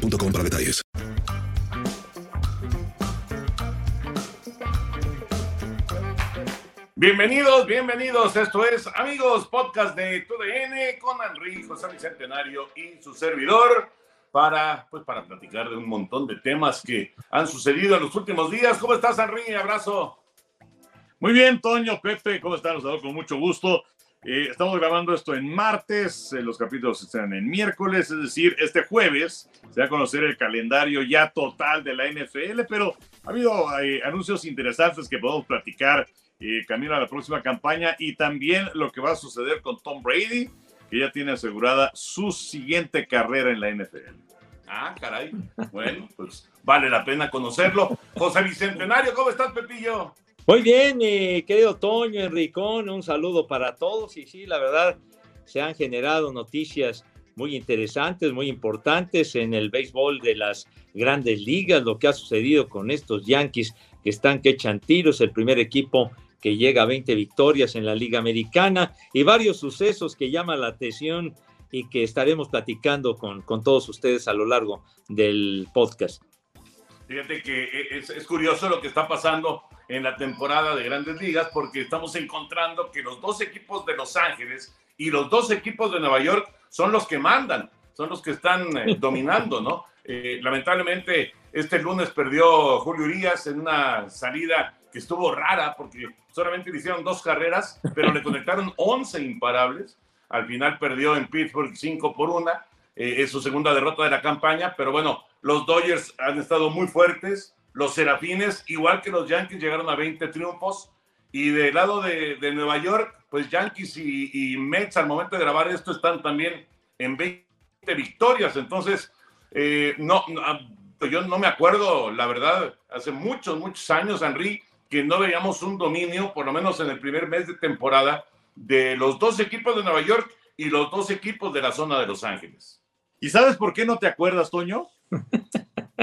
boostmobile.com para detalles. Bienvenidos, bienvenidos. Esto es Amigos Podcast de TUDN con Henry José Bicentenario y su servidor para, pues, para platicar de un montón de temas que han sucedido en los últimos días. ¿Cómo estás, Henry? Abrazo. Muy bien, Toño, Pepe, ¿cómo están? Los saludo con mucho gusto. Eh, estamos grabando esto en martes, eh, los capítulos están en miércoles, es decir, este jueves se va a conocer el calendario ya total de la NFL, pero ha habido eh, anuncios interesantes que podemos platicar camino a la próxima campaña y también lo que va a suceder con Tom Brady, que ya tiene asegurada su siguiente carrera en la NFL. Ah, caray. Bueno, pues vale la pena conocerlo. José Bicentenario, ¿cómo estás, Pepillo? Muy bien, mi querido Toño, Enricón, un saludo para todos. Y sí, la verdad, se han generado noticias muy interesantes, muy importantes en el béisbol de las grandes ligas, lo que ha sucedido con estos Yankees que están que echan tiros, el primer equipo que llega a 20 victorias en la Liga Americana y varios sucesos que llaman la atención y que estaremos platicando con, con todos ustedes a lo largo del podcast. Fíjate que e, es, es, curioso lo que está pasando en la temporada de grandes ligas porque estamos encontrando que los dos equipos de Los Ángeles y los dos equipos de Nueva York son los que mandan, son los que están eh, dominando, ¿no? Eh, lamentablemente, este lunes perdió Julio Urias en una salida que estuvo rara porque solamente le hicieron dos carreras, pero le conectaron 11 imparables. Al final perdió en Pittsburgh 5 por 1. Eh, es su segunda derrota de la campaña, pero bueno, los Dodgers han estado muy fuertes. Los Serafines, igual que los Yankees, llegaron a 20 triunfos. Y del lado de, Nueva York, pues Yankees y, Mets al momento de grabar esto están también en 20 victorias. Entonces, eh, no, ah, yo no me acuerdo, la verdad, hace muchos, muchos años, Henry, que no veíamos un dominio, por lo menos en el primer mes de temporada, de los dos equipos de Nueva York y los dos equipos de la zona de Los Ángeles. ¿Y sabes por qué no te acuerdas, Toño?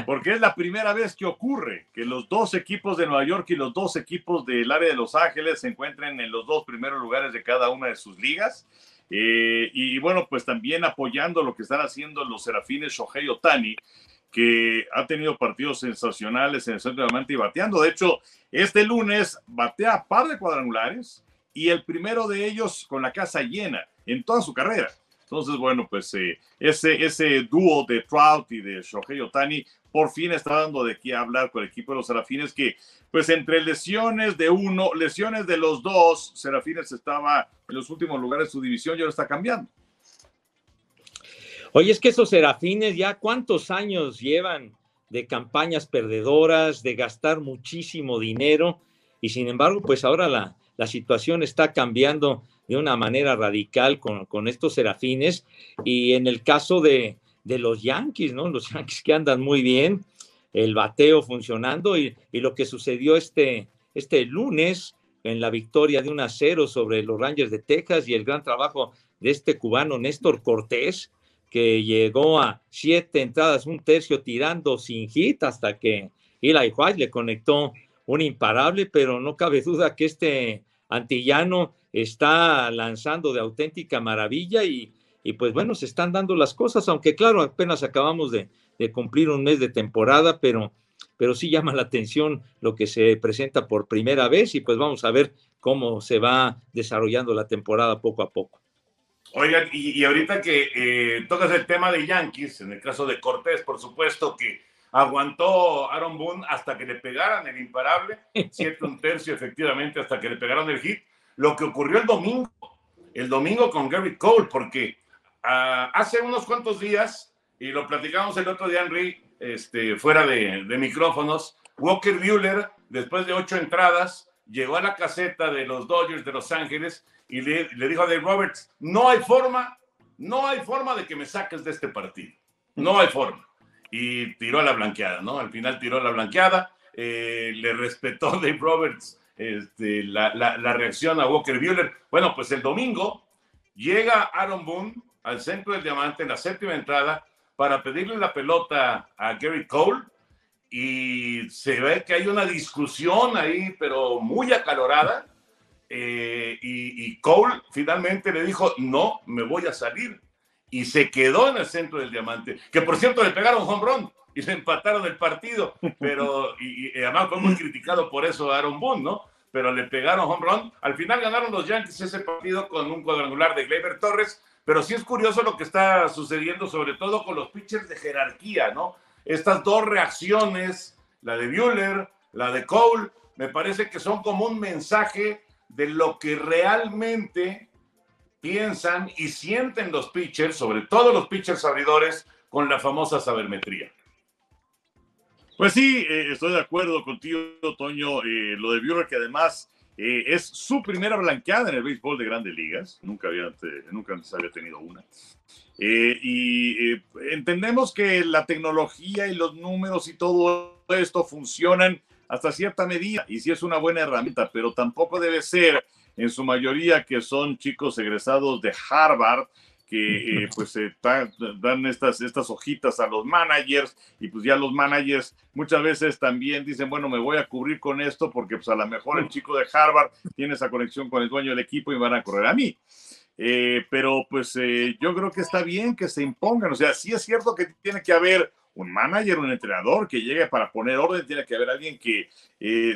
Porque es la primera vez que ocurre que los dos equipos de Nueva York y los dos equipos del área de Los Ángeles se encuentren en los dos primeros lugares de cada una de sus ligas. Eh, y bueno, pues también apoyando lo que están haciendo los serafines Shohei Otani, que ha tenido partidos sensacionales en el centro de la y bateando. De hecho, este lunes batea par de cuadrangulares y el primero de ellos con la casa llena en toda su carrera. Entonces, bueno, pues eh, ese, ese dúo de Trout y de Shohei Otani por fin está dando de qué hablar con el equipo de los Serafines, que pues entre lesiones de uno, lesiones de los dos, Serafines estaba en los últimos lugares de su división y ahora está cambiando. Oye, es que esos Serafines ya cuántos años llevan de campañas perdedoras, de gastar muchísimo dinero, y sin embargo, pues ahora la, la situación está cambiando de una manera radical con, estos serafines. Y en el caso de, los Yankees, ¿no? Los Yankees que andan muy bien, el bateo funcionando y, lo que sucedió este, este lunes en la victoria de 1 a 0 sobre los Rangers de Texas y el gran trabajo de este cubano Néstor Cortés, que llegó a siete entradas, un tercio tirando sin hit hasta que Eli White le conectó un imparable, pero no cabe duda que este antillano está lanzando de auténtica maravilla y, pues bueno, se están dando las cosas, aunque claro, apenas acabamos de, cumplir un mes de temporada, pero, pero sí llama la atención lo que se presenta por primera vez y pues vamos a ver cómo se va desarrollando la temporada poco a poco. Oigan, y, ahorita que eh, tocas el tema de Yankees, en el caso de Cortés, por supuesto que aguantó Aaron Boone hasta que le pegaran el imparable, siete un tercio efectivamente hasta que le pegaron el hit, lo que ocurrió el domingo, el domingo con Gary Cole, porque ah, hace unos cuantos días, y lo platicamos el otro día, Henry, este, fuera de, micrófonos, Walker Bueller, después de ocho entradas, llegó a la caseta de los Dodgers de Los Ángeles y le, le dijo a Dave Roberts, no hay forma, no hay forma de que me saques de este partido, no hay forma. Y tiró la blanqueada, ¿no? Al final tiró la blanqueada, eh, le respetó Dave Roberts este, la, la, reacción a Walker Buehler. Bueno, pues el domingo llega Aaron Boone al centro del diamante en la séptima entrada para pedirle la pelota a Gary Cole y se ve que hay una discusión ahí, pero muy acalorada. Eh, y, y, Cole finalmente le dijo, no, me voy a salir. Y se quedó en el centro del diamante, que por cierto le pegaron home run y le empataron el partido, pero y, además fue muy criticado por eso Aaron Boone, ¿no? Pero le pegaron home run. Al final ganaron los Yankees ese partido con un cuadrangular de Gleyber Torres, pero sí es curioso lo que está sucediendo, sobre todo con los pitchers de jerarquía, ¿no? Estas dos reacciones, la de Bueller, la de Cole, me parece que son como un mensaje de lo que realmente piensan y sienten los pitchers, sobre todo los pitchers abridores, con la famosa sabermetría. Pues sí, eh, estoy de acuerdo contigo, Toño. Eh, lo de Buehler, que además eh, es su primera blanqueada en el béisbol de grandes ligas. Nunca, había, nunca antes había tenido una. y entendemos que la tecnología y los números y todo esto funcionan hasta cierta medida y sí es una buena herramienta, pero tampoco debe ser en su mayoría que son chicos egresados de Harvard que eh, pues eh, dan estas, estas hojitas a los managers y pues ya los managers muchas veces también dicen, bueno, me voy a cubrir con esto porque pues a lo mejor el chico de Harvard tiene esa conexión con el dueño del equipo y van a correr a mí. Eh, pero pues yo creo que está bien que se impongan, o sea, sí es cierto que tiene que haber un manager, un entrenador que llegue para poner orden, tiene que haber alguien que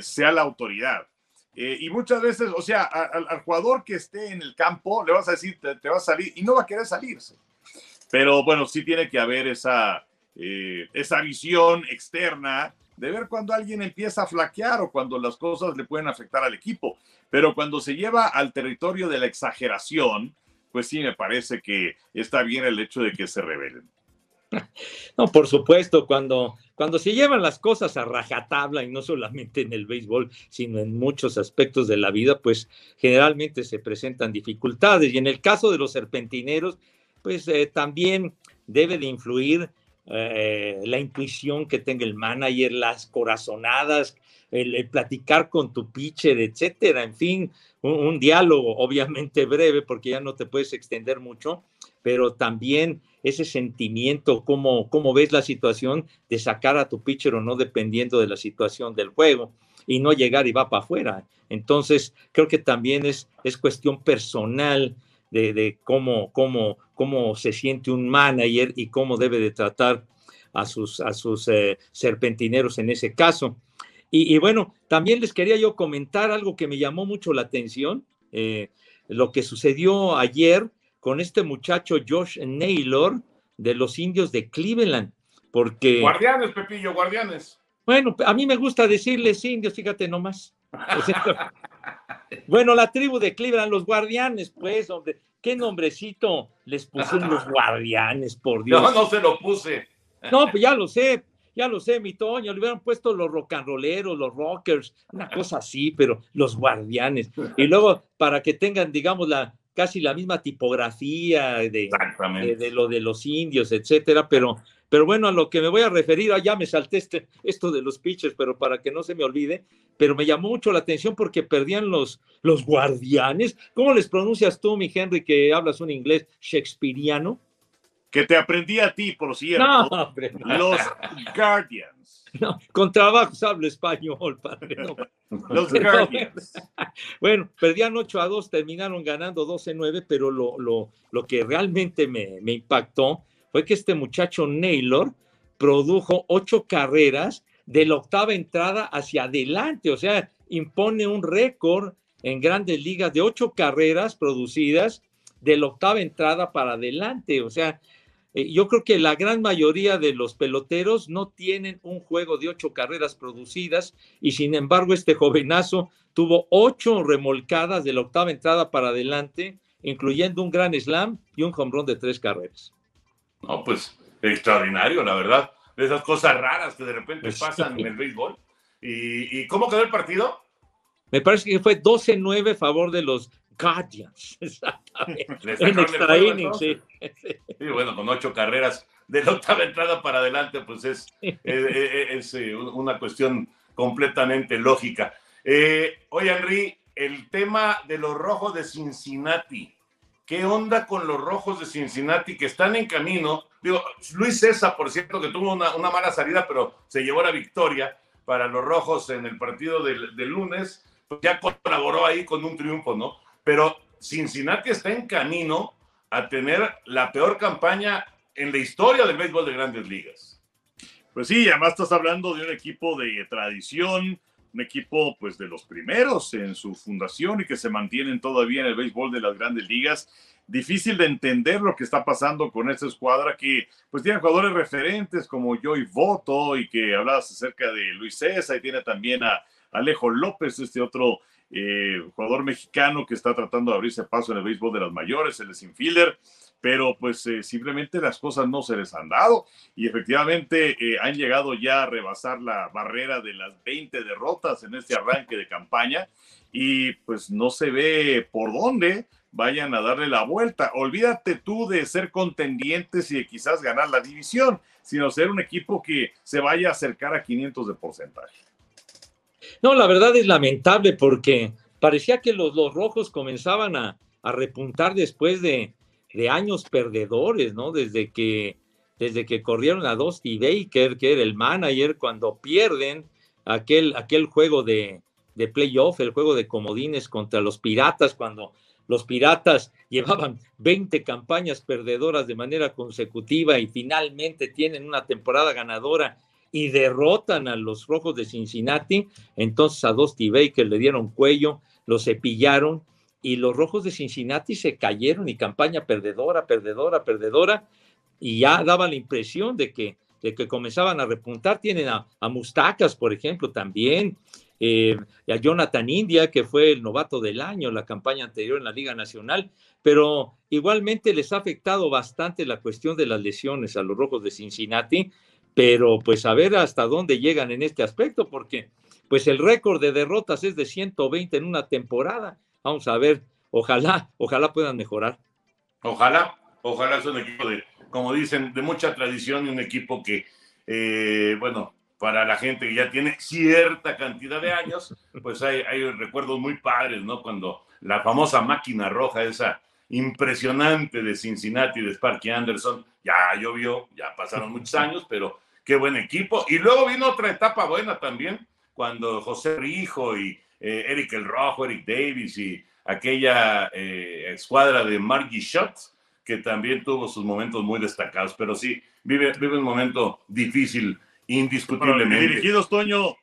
sea la autoridad eh, y muchas veces, o sea, al jugador que esté en el campo le vas a decir, te, va a salir y no va a querer salirse. Pero bueno, sí tiene que haber esa, eh, esa visión externa de ver cuando alguien empieza a flaquear o cuando las cosas le pueden afectar al equipo. Pero cuando se lleva al territorio de la exageración, pues sí me parece que está bien el hecho de que se rebelen. No, por supuesto, cuando, cuando se llevan las cosas a rajatabla, y no solamente en el béisbol, sino en muchos aspectos de la vida, pues generalmente se presentan dificultades. Y en el caso de los serpentineros, pues eh, también debe de influir eh, la intuición que tenga el manager, las corazonadas, el, platicar con tu pitcher, etcétera. En fin, un, diálogo, obviamente breve, porque ya no te puedes extender mucho, pero también ese sentimiento, cómo, cómo ves la situación de sacar a tu pitcher o no, dependiendo de la situación del juego, y no llegar y va para afuera. Entonces, creo que también es, es cuestión personal de, cómo, cómo, cómo se siente un manager y cómo debe de tratar a sus, a sus eh, serpentineros en ese caso. Y, bueno, también les quería yo comentar algo que me llamó mucho la atención, eh, lo que sucedió ayer con este muchacho Josh Naylor de los indios de Cleveland, porque... Guardianes, Pepillo, guardianes. Bueno, a mí me gusta decirles indios, fíjate nomás. bueno, la tribu de Cleveland, los guardianes, pues, hombre, qué nombrecito les pusieron los guardianes, por Dios. No, no se lo puse. No, pues ya lo sé, ya lo sé, mi Toño, le hubieran puesto los rock and rolleros, los rockers, una cosa así, pero los guardianes. Y luego, para que tengan, digamos, la casi la misma tipografía de, de, lo de los indios, etcétera, pero, pero bueno, a lo que me voy a referir, ah, ya me salté este, esto de los pitchers, pero para que no se me olvide, pero me llamó mucho la atención porque perdían los, los guardianes. ¿Cómo les pronuncias tú, mi Henry, que hablas un inglés shakespeariano? que te aprendí a ti, por cierto. No, hombre, Los Guardians. No, con trabajo hablo español, padre. Los Guardians. Bueno, perdían 8 a 2, terminaron ganando 12-9, pero lo, lo, lo, que realmente me, me, impactó fue que este muchacho Naylor produjo 8 carreras de la octava entrada hacia adelante, o sea, impone un récord en grandes ligas de 8 carreras producidas de la octava entrada para adelante, o sea, eh, yo creo que la gran mayoría de los peloteros no tienen un juego de ocho carreras producidas y sin embargo este jovenazo tuvo ocho remolcadas de la octava entrada para adelante, incluyendo un gran slam y un home run de tres carreras. No, pues extraordinario, la verdad. De esas cosas raras que de repente pues pasan en el béisbol. ¿Y, cómo quedó el partido? Me parece que fue 12-9 a favor de los Guardians. Exactamente. en extra inning, sí. Sí, bueno, con ocho carreras de la octava entrada para adelante, pues es, es, una cuestión completamente lógica. oye, Henry, el tema de los rojos de Cincinnati. ¿Qué onda con los rojos de Cincinnati que están en camino? Digo, Luis César, por cierto, que tuvo una, mala salida, pero se llevó la victoria para los rojos en el partido del, lunes. Pues ya colaboró ahí con un triunfo, ¿no? Pero Cincinnati está en camino a tener la peor campaña en la historia del béisbol de grandes ligas. Pues sí, además estás hablando de un equipo de tradición, un equipo pues de los primeros en su fundación y que se mantienen todavía en el béisbol de las grandes ligas. Difícil de entender lo que está pasando con esta escuadra que pues tiene jugadores referentes como Joey Voto y que hablabas acerca de Luis César y tiene también a Alejo López, este otro eh, jugador mexicano que está tratando de abrirse paso en el béisbol de las mayores, el infielder pero pues eh, simplemente las cosas no se les han dado y efectivamente eh, han llegado ya a rebasar la barrera de las 20 derrotas en este arranque de campaña y pues no se ve por dónde vayan a darle la vuelta. Olvídate tú de ser contendientes y de quizás ganar la división, sino ser un equipo que se vaya a acercar a 500 de porcentaje. No, la verdad es lamentable porque parecía que los, los rojos comenzaban a, a repuntar después de, de años perdedores, ¿no? Desde que, desde que corrieron a Dusty Baker, que era el manager, cuando pierden aquel, aquel juego de, de playoff, el juego de comodines contra los Piratas, cuando los Piratas llevaban 20 campañas perdedoras de manera consecutiva y finalmente tienen una temporada ganadora y derrotan a los Rojos de Cincinnati, entonces a Dusty Baker le dieron cuello, lo cepillaron y los rojos de Cincinnati se cayeron y campaña perdedora, perdedora, perdedora, y ya daba la impresión de que, de que comenzaban a repuntar. Tienen a, Mustacas, por ejemplo, también, eh, a Jonathan India, que fue el novato del año, la campaña anterior en la Liga Nacional, pero igualmente les ha afectado bastante la cuestión de las lesiones a los rojos de Cincinnati, pero pues a ver hasta dónde llegan en este aspecto, porque pues el récord de derrotas es de 120 en una temporada Vamos a ver, ojalá, ojalá puedan mejorar. Ojalá, ojalá es un equipo de, como dicen, de mucha tradición y un equipo que, eh, bueno, para la gente que ya tiene cierta cantidad de años, pues hay, hay recuerdos muy padres, ¿no? Cuando la famosa máquina roja, esa impresionante de Cincinnati, de Sparky Anderson, ya llovió, ya pasaron muchos años, pero qué buen equipo. Y luego vino otra etapa buena también, cuando José Rijo y eh, Eric el Rojo, Eric Davis y aquella eh, escuadra de Margie Schott, que también tuvo sus momentos muy destacados, pero sí, vive, vive un momento difícil, indiscutiblemente. dirigidos, Toño,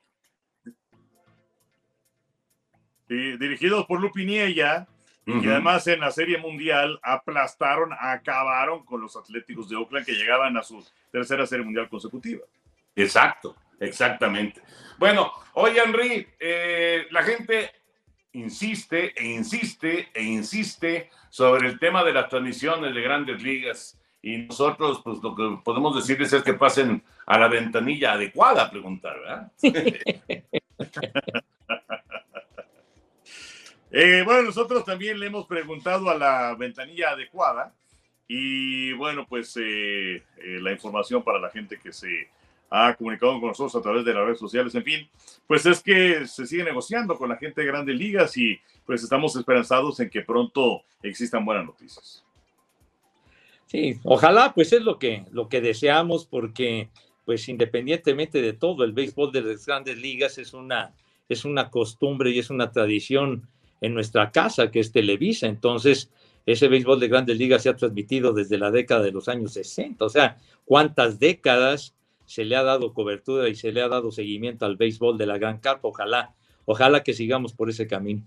dirigidos por Lupiniella, y además en la Serie Mundial aplastaron, acabaron con los Atléticos de Oakland que llegaban a su tercera Serie Mundial consecutiva. Exacto, exactamente. Bueno, oye, Henry, eh, la gente insiste e insiste e insiste sobre el tema de las transmisiones de grandes ligas. Y nosotros, pues lo que podemos decirles es que pasen a la ventanilla adecuada a preguntar, ¿verdad? Eh, bueno, nosotros también le hemos preguntado a la ventanilla adecuada y bueno, pues eh, la información para la gente que se ha comunicado con nosotros a través de las redes sociales, en fin, pues es que se sigue negociando con la gente de grandes ligas y pues estamos esperanzados en que pronto existan buenas noticias. Sí, ojalá pues es lo que, lo que deseamos porque pues independientemente de todo, el béisbol de las grandes ligas es una, es una costumbre y es una tradición en nuestra casa que es Televisa, entonces ese béisbol de grandes ligas se ha transmitido desde la década de los años 60, o sea, cuántas décadas se le ha dado cobertura y se le ha dado seguimiento al béisbol de la Gran Carpa. Ojalá, ojalá que sigamos por ese camino.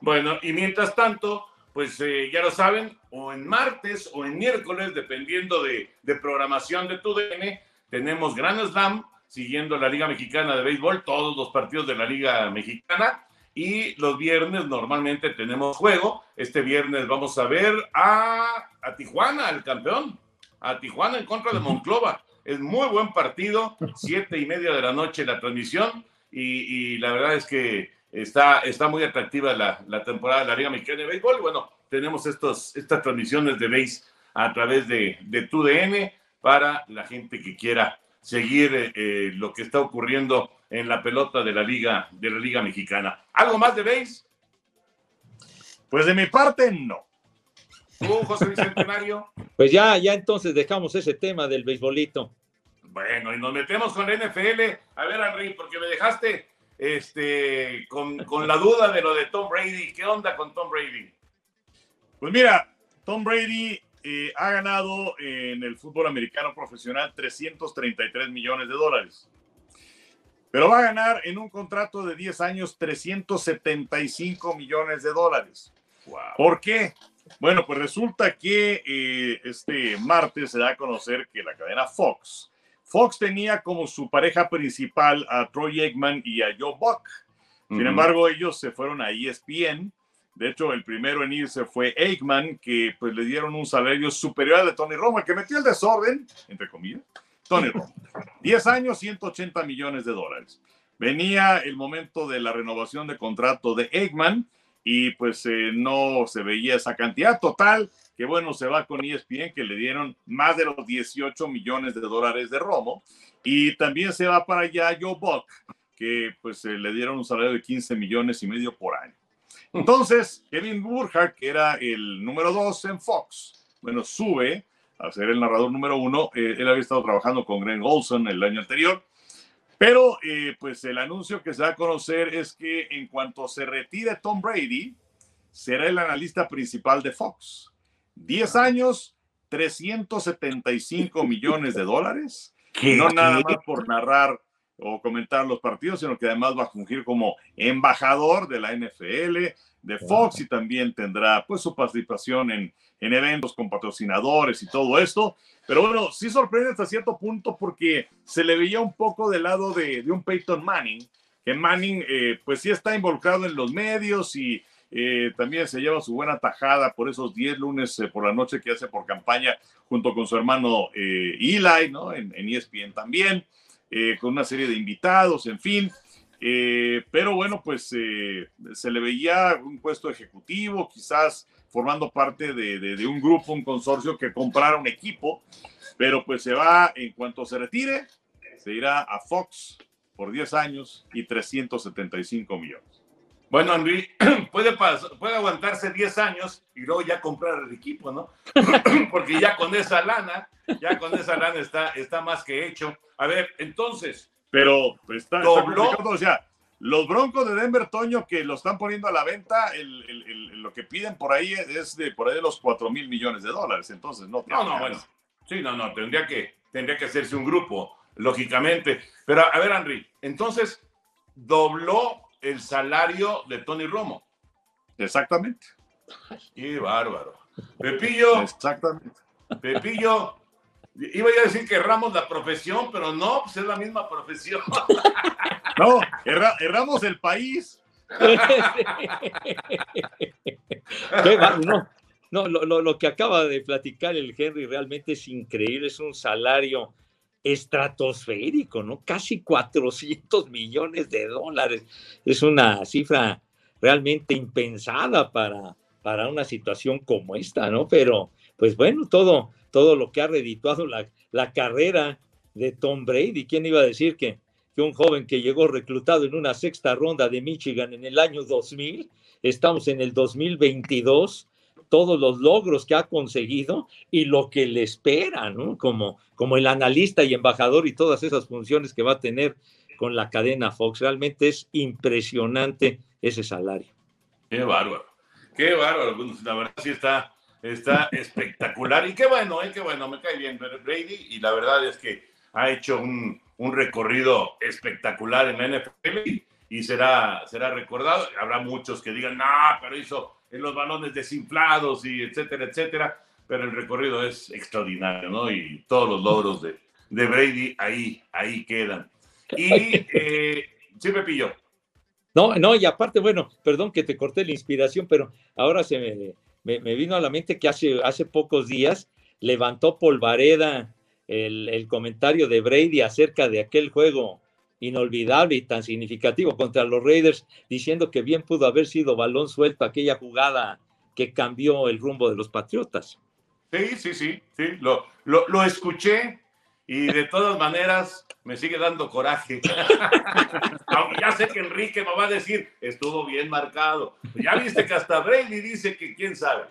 Bueno, y mientras tanto, pues eh, ya lo saben, o en martes o en miércoles, dependiendo de, programación de tu DN, tenemos Gran Slam siguiendo la Liga Mexicana de Béisbol, todos los partidos de la Liga Mexicana. Y los viernes normalmente tenemos juego. Este viernes vamos a ver a, a Tijuana, el campeón. A Tijuana en contra de Monclova. Es muy buen partido, siete y media de la noche la transmisión y, la verdad es que está, está muy atractiva la, la, temporada de la Liga Mexicana de Béisbol. Bueno, tenemos estos, estas transmisiones de béis a través de, de TUDN. para la gente que quiera seguir eh, eh, lo que está ocurriendo en la pelota de la liga de la liga mexicana. ¿Algo más de veis? Pues de mi parte no. ¿Tú, José Bicentenario? Pues ya, ya entonces dejamos ese tema del beisbolito. Bueno, y nos metemos con la NFL. A ver, Henry, porque me dejaste este, con, con la duda de lo de Tom Brady. ¿Qué onda con Tom Brady? Pues mira, Tom Brady eh, ha ganado en el fútbol americano profesional 333 millones de dólares. Pero va a ganar en un contrato de 10 años 375 millones de dólares. ¿Por qué? Bueno, pues resulta que eh, este martes se da a conocer que la cadena Fox, Fox tenía como su pareja principal a Troy Aikman y a Joe Buck. Sin embargo, ellos se fueron a ESPN de hecho, el primero en irse fue Aikman, que pues le dieron un salario superior al de Tony Romo, que metió el desorden, entre comillas, Tony Romo. 10 años, 180 millones de dólares. Venía el momento de la renovación de contrato de Aikman y pues eh, no se veía esa cantidad total, que bueno, se va con ESPN, que le dieron más de los 18 millones de dólares de Romo, y también se va para allá Joe Buck, que pues eh, le dieron un salario de 15 millones y medio por año. Entonces, Kevin Burkhardt, que era el número dos en Fox, bueno, sube a ser el narrador número uno. Eh, él había estado trabajando con Greg Olson el año anterior. Pero, eh, pues el anuncio que se va a conocer es que en cuanto se retire Tom Brady, será el analista principal de Fox. 10 años, 375 millones de dólares. No nada más por narrar o comentar los partidos, sino que además va a fungir como embajador de la NFL, de Fox y también tendrá pues su participación en, en eventos con patrocinadores y todo esto. Pero bueno, sí sorprende hasta cierto punto porque se le veía un poco del lado de, de un Peyton Manning, que Manning eh, pues sí está involucrado en los medios y eh, también se lleva su buena tajada por esos 10 lunes eh, por la noche que hace por campaña junto con su hermano Eli, ¿no? En, en ESPN también. Eh, con una serie de invitados, en fin. Eh, pero bueno, pues eh, se le veía un puesto ejecutivo, quizás formando parte de, un grupo, un consorcio que comprara un equipo, pero pues se va, en cuanto se retire, se irá a Fox por 10 años y 375 millones. Bueno, Henry, puede, puede aguantarse 10 años y luego ya comprar el equipo, ¿no? Porque ya con esa lana, ya con esa lana está, está más que hecho. A ver, entonces. Pero está, dobló, o sea, los Broncos de Denver, Toño, que lo están poniendo a la venta, lo que piden por ahí es de por ahí de los 4 mil millones de dólares. Entonces, no. No, no, bueno. Sí, no, no, tendría que, tendría que hacerse un grupo, lógicamente. Pero a ver, Henry, entonces dobló el salario de Tony Romo. Exactamente. Qué bárbaro. Pepillo. Exactamente. Pepillo, Iba a decir que erramos la profesión, pero no, pues es la misma profesión. No, erramos el país. no, no lo, lo, que acaba de platicar el Henry realmente es increíble, es un salario estratosférico, ¿no? Casi 400 millones de dólares. Es una cifra realmente impensada para, para una situación como esta, ¿no? Pero, pues bueno, todo, todo lo que ha redituado la, la carrera de Tom Brady. ¿Quién iba a decir que, que un joven que llegó reclutado en una sexta ronda de Michigan en el año 2000, estamos en el 2022, todos los logros que ha conseguido y lo que le espera, ¿no? Como, como el analista y embajador y todas esas funciones que va a tener con la cadena Fox. Realmente es impresionante ese salario. Qué bárbaro, qué bárbaro. La verdad sí está Está espectacular. Y qué bueno, ¿eh? qué bueno, me cae bien Brady. Y la verdad es que ha hecho un, un recorrido espectacular en la NFL y, será, será recordado. Habrá muchos que digan, no, pero hizo en los balones desinflados y etcétera, etcétera. Pero el recorrido es extraordinario, ¿no? Y todos los logros de, de Brady ahí, ahí quedan. Y eh, sí, Pepillo. No, no, y aparte, bueno, perdón que te corté la inspiración, pero ahora se me, me, vino a la mente que hace, hace pocos días levantó Polvareda el, el, comentario de Brady acerca de aquel juego inolvidable y tan significativo contra los Raiders, diciendo que bien pudo haber sido balón suelto aquella jugada que cambió el rumbo de los Patriotas. Sí, sí, sí, sí, lo, lo, lo escuché y de todas maneras me sigue dando coraje. Aunque ya sé que Enrique me va a decir, estuvo bien marcado. Ya viste que hasta Brady dice que quién sabe.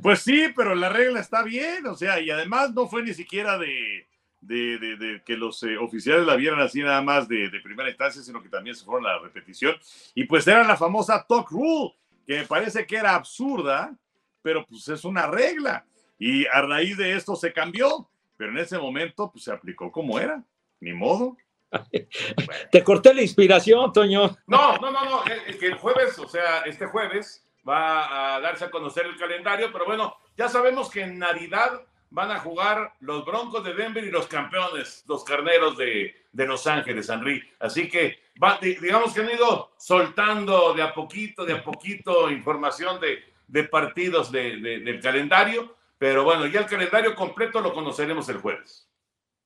Pues sí, pero la regla está bien, o sea, y además no fue ni siquiera de, de, de, que los eh, oficiales la vieran así nada más de, primera instancia, sino que también se fueron a la repetición. Y pues era la famosa talk rule, que me parece que era absurda, pero pues es una regla. Y a raíz de esto se cambió pero en ese momento pues se aplicó como era, ni modo. Te corté la inspiración, Toño. No, no, no, no, que el jueves, o sea, este jueves va a darse a conocer el calendario, pero bueno, ya sabemos que en Navidad van a jugar los Broncos de Denver y los campeones, los carneros de, Los Ángeles, Henry. Así que digamos que han ido soltando de a poquito, de a poquito información de, de partidos del calendario pero bueno, ya el calendario completo lo conoceremos el jueves.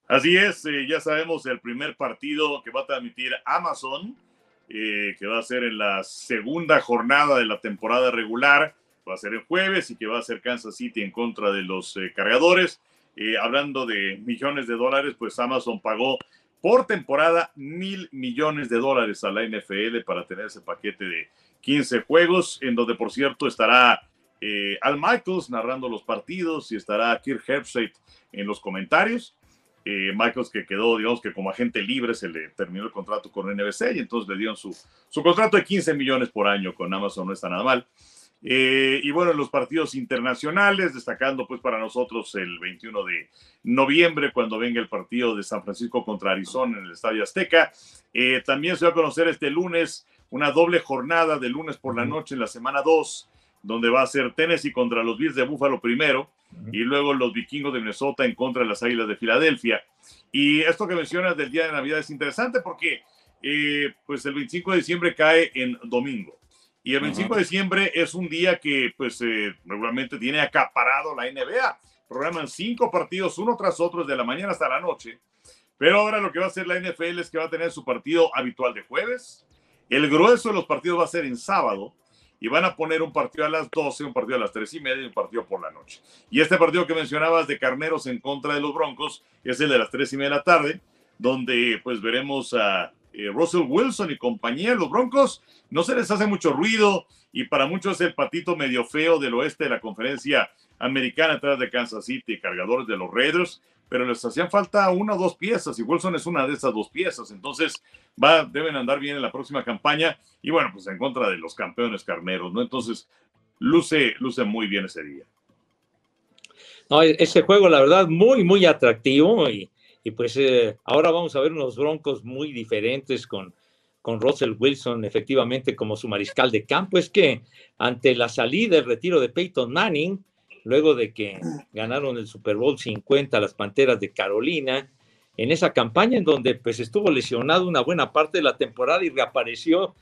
Así es, eh, ya sabemos el primer partido que va a transmitir Amazon, eh, que va a ser en la segunda jornada de la temporada regular, va a ser el jueves y que va a ser Kansas City en contra de los eh, cargadores. hablando de millones de dólares, pues Amazon pagó por temporada mil millones de dólares a la NFL para tener ese paquete de 15 juegos, en donde por cierto estará eh, Al Michaels narrando los partidos y estará Kirk Herbstreit en los comentarios. Eh, Michaels que quedó, digamos que como agente libre se le terminó el contrato con NBC y entonces le dieron su, su contrato de 15 millones por año con Amazon, no está nada mal. Eh, y bueno, en los partidos internacionales, destacando pues para nosotros el 21 de noviembre, cuando venga el partido de San Francisco contra Arizona en el Estadio Azteca. también se va a conocer este lunes una doble jornada de lunes por la noche en la semana 2 donde va a ser Tennessee contra los Bills de Buffalo primero y luego los vikingos de Minnesota en contra de las Águilas de Filadelfia. Y esto que mencionas del día de Navidad es interesante porque eh, pues el 25 de diciembre cae en domingo. Y el 25 de diciembre es un día que pues eh, regularmente tiene acaparado la NBA. Programan cinco partidos uno tras otro desde la mañana hasta la noche. Pero ahora lo que va a hacer la NFL es que va a tener su partido habitual de jueves. El grueso de los partidos va a ser en sábado y van a poner un partido a las 12, un partido a las 3 y media y un partido por la noche. Y este partido que mencionabas de Carneros en contra de los Broncos es el de las 3 y media de la tarde, donde pues veremos a eh, Russell Wilson y compañía. Los Broncos no se les hace mucho ruido y para muchos es el patito medio feo del oeste de la conferencia americana atrás de Kansas City, cargadores de los Raiders, pero les hacían falta una o dos piezas y Wilson es una de esas dos piezas. Entonces, va, deben andar bien en la próxima campaña y bueno, pues en contra de los campeones carneros, ¿no? Entonces, luce, luce muy bien ese día. No, e-, ese juego, la verdad, muy, muy atractivo y, pues eh, ahora vamos a ver unos broncos muy diferentes con, con Russell Wilson efectivamente como su mariscal de campo. Es que ante la salida, el retiro de Peyton Manning, luego de que ganaron el Super Bowl 50 las Panteras de Carolina, en esa campaña en donde pues estuvo lesionado una buena parte de la temporada y reapareció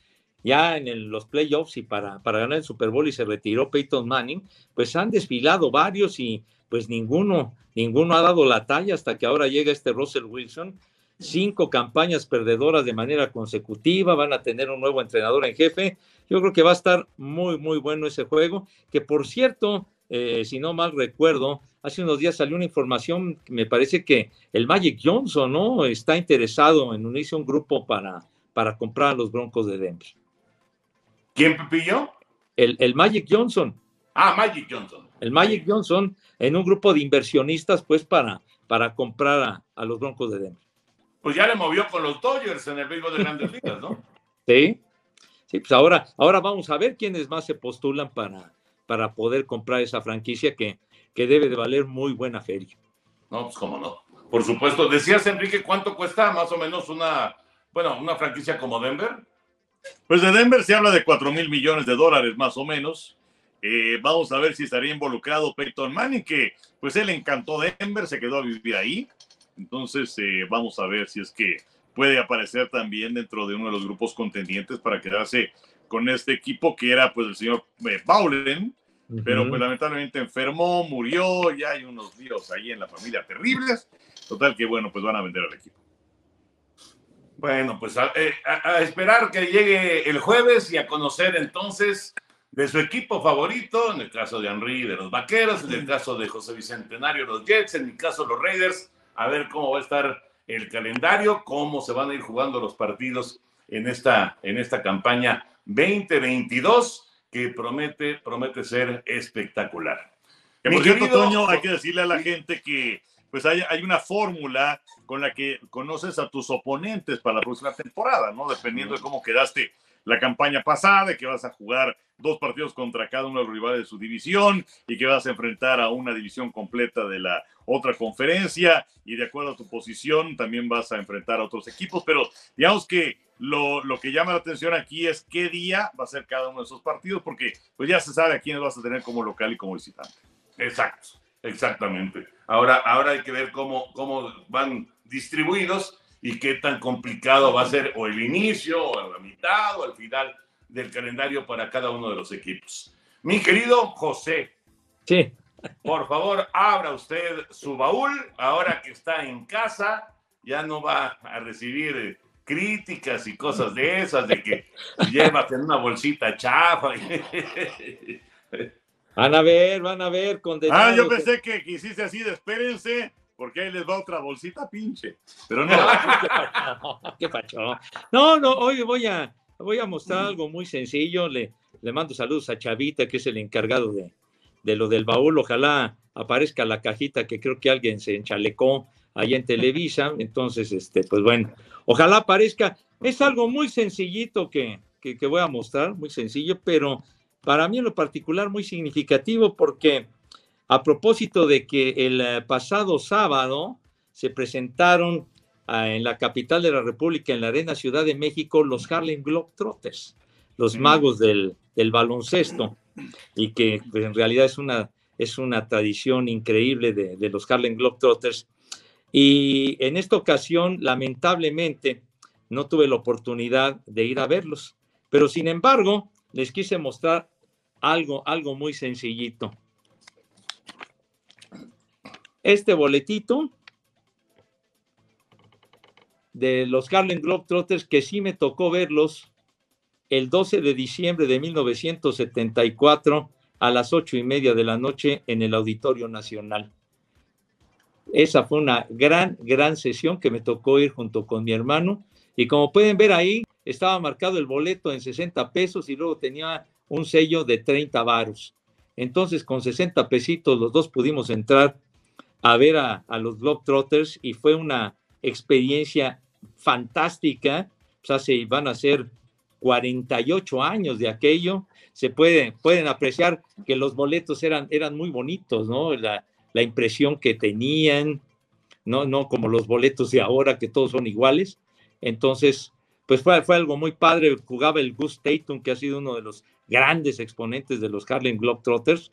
ya en los playoffs y para, para ganar el Super Bowl y se retiró Peyton Manning, pues han desfilado varios y pues ninguno, ninguno ha dado la talla hasta que ahora llega este Russell Wilson. Cinco campañas perdedoras de manera consecutiva, van a tener un nuevo entrenador en jefe. Yo creo que va a estar muy, muy bueno ese juego, que por cierto, eh, si no mal recuerdo, hace unos días salió una información, me parece que el Magic Johnson, ¿no? Está interesado en unirse a un grupo para, para comprar a los Broncos de Denver. ¿Quién pilló? El, el Magic Johnson. Ah, Magic Johnson. El Magic Johnson en un grupo de inversionistas, pues, para, para comprar a, a los Broncos de Denver. Pues ya le movió con los Dodgers en el béisbol de grandes ligas, ¿no? Sí. Sí, pues ahora, ahora vamos a ver quiénes más se postulan para, para poder comprar esa franquicia que, que debe de valer muy buena feria. No, pues cómo no. Por supuesto. Decías, Enrique, ¿cuánto cuesta más o menos una, bueno, una franquicia como Denver? Pues de Denver se habla de 4 mil millones de dólares más o menos. Eh, vamos a ver si estaría involucrado Peyton Manning, que pues él encantó Denver, se quedó a vivir ahí. Entonces eh, vamos a ver si es que puede aparecer también dentro de uno de los grupos contendientes para quedarse con este equipo que era pues el señor eh, Bowlen, pero pues lamentablemente enfermó, murió, ya hay unos líos ahí en la familia terribles. Total que bueno, pues van a vender al equipo. Bueno, pues a, eh, esperar que llegue el jueves y a conocer entonces de su equipo favorito, en el caso de Henry de los Vaqueros, en el caso de José Bicentenario los Jets, en mi caso los Raiders, a ver cómo va a estar el calendario, cómo se van a ir jugando los partidos en esta, en esta campaña 2022 que promete, promete ser espectacular. Que por cierto, Toño, hay que decirle a la gente que pues hay, hay una fórmula con la que conoces a tus oponentes para la próxima temporada, ¿no? Dependiendo de cómo quedaste la campaña pasada, de que vas a jugar dos partidos contra cada uno de los rivales de su división y que vas a enfrentar a una división completa de la otra conferencia y de acuerdo a tu posición también vas a enfrentar a otros equipos, pero digamos que lo, lo, que llama la atención aquí es qué día va a ser cada uno de esos partidos, porque pues ya se sabe a quiénes vas a tener como local y como visitante. Exacto, exactamente. Ahora, ahora hay que ver cómo, cómo van distribuidos y qué tan complicado va a ser o el inicio, o la mitad, o al final del calendario para cada uno de los equipos. Mi querido José. Sí. Por favor, abra usted su baúl. Ahora que está en casa, ya no va a recibir críticas y cosas de esas, de que llevas en una bolsita chafa. Van a ver, van a ver. Ah, yo pensé que quisiste así de espérense, porque ahí les va otra bolsita pinche. Pero no. ¿Qué pacho? No, no, hoy voy a, voy a mostrar algo muy sencillo. Le, le mando saludos a Chavita, que es el encargado de, de lo del baúl. Ojalá aparezca la cajita que creo que alguien se enchalecó ahí en Televisa. Entonces, este, pues bueno, ojalá aparezca. Es algo muy sencillito que, que, que voy a mostrar, muy sencillo, pero para mí en lo particular muy significativo porque a propósito de que el eh, pasado sábado se presentaron ah, en la capital de la República, en la Arena Ciudad de México, los Harlem Globetrotters, los magos del, baloncesto, y que pues, en realidad es una, es una tradición increíble de, de los Harlem Globetrotters. Y en esta ocasión, lamentablemente, no tuve la oportunidad de ir a verlos, pero sin embargo, les quise mostrar algo, algo muy sencillito. Este boletito de los Harlem Globetrotters, que sí me tocó verlos el 12 de diciembre de 1974 a las ocho y media de la noche en el Auditorio Nacional. Esa fue una gran, gran sesión que me tocó ir junto con mi hermano. Y como pueden ver ahí, estaba marcado el boleto en 60 pesos y luego tenía un sello de 30 varos. Entonces, con 60 pesitos, los dos pudimos entrar a ver a, los Globetrotters y fue una experiencia fantástica. O sea, van a ser 48 años de aquello. Se puede, pueden apreciar que los boletos eran, eran muy bonitos, ¿no? La, la impresión que tenían, ¿no? No como los boletos de ahora, que todos son iguales. Entonces, pues fue, fue algo muy padre. Jugaba el Gus Tatum, que ha sido uno de los grandes exponentes de los Harlem Globetrotters.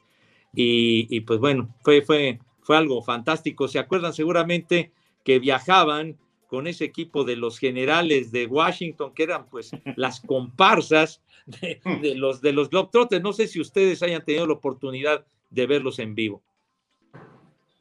Y, y pues bueno, fue, fue, fue algo fantástico. Se acuerdan seguramente que viajaban con ese equipo de los generales de Washington, que eran pues las comparsas de, de, los, de los Globetrotters. No sé si ustedes hayan tenido la oportunidad de verlos en vivo.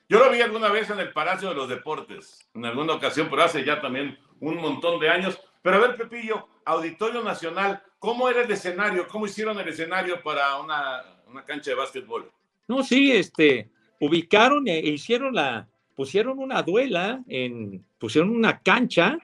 Yo lo vi alguna vez en el Palacio de los Deportes, en alguna ocasión, pero hace ya también un montón de años. Pero a ver, Pepillo, Auditorio Nacional, ¿cómo era el escenario? ¿Cómo hicieron el escenario para una, una cancha de básquetbol? No, sí, este, ubicaron e hicieron la, pusieron una duela, en, pusieron una cancha,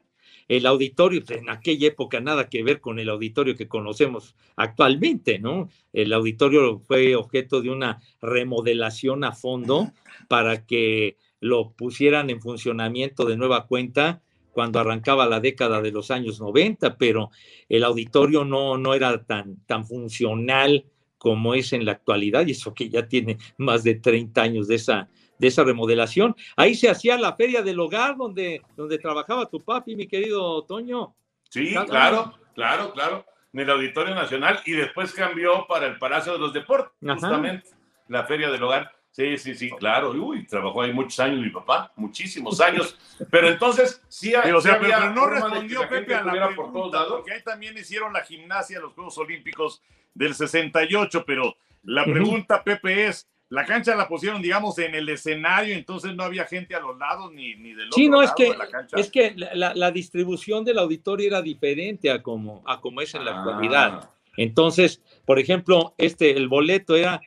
el auditorio, pues, en aquella época nada que ver con el auditorio que conocemos actualmente, ¿no? El auditorio fue objeto de una remodelación a fondo para que lo pusieran en funcionamiento de nueva cuenta cuando arrancaba la década de los años 90, pero el auditorio no, no era tan, tan funcional como es en la actualidad, y eso que ya tiene más de 30 años de esa, de esa remodelación. Ahí se hacía la feria del hogar donde, donde trabajaba tu papi, mi querido Toño. Sí, claro, claro, claro, en el Auditorio Nacional y después cambió para el Palacio de los Deportes, justamente, la feria del hogar. Sí, sí, sí, claro. Uy, trabajó ahí muchos años mi papá, muchísimos años. Pero entonces sí, o sea, pero, no respondió Pepe a la pregunta, porque ahí también hicieron la gimnasia los Juegos Olímpicos del 68, pero la pregunta, Pepe, es, la cancha la pusieron, digamos, en el escenario, entonces no había gente a los lados ni, ni del otro sí, no, es que, Es que la, la, distribución del auditorio era diferente a como, a como es en la ah. actualidad. Entonces, por ejemplo, este, el boleto era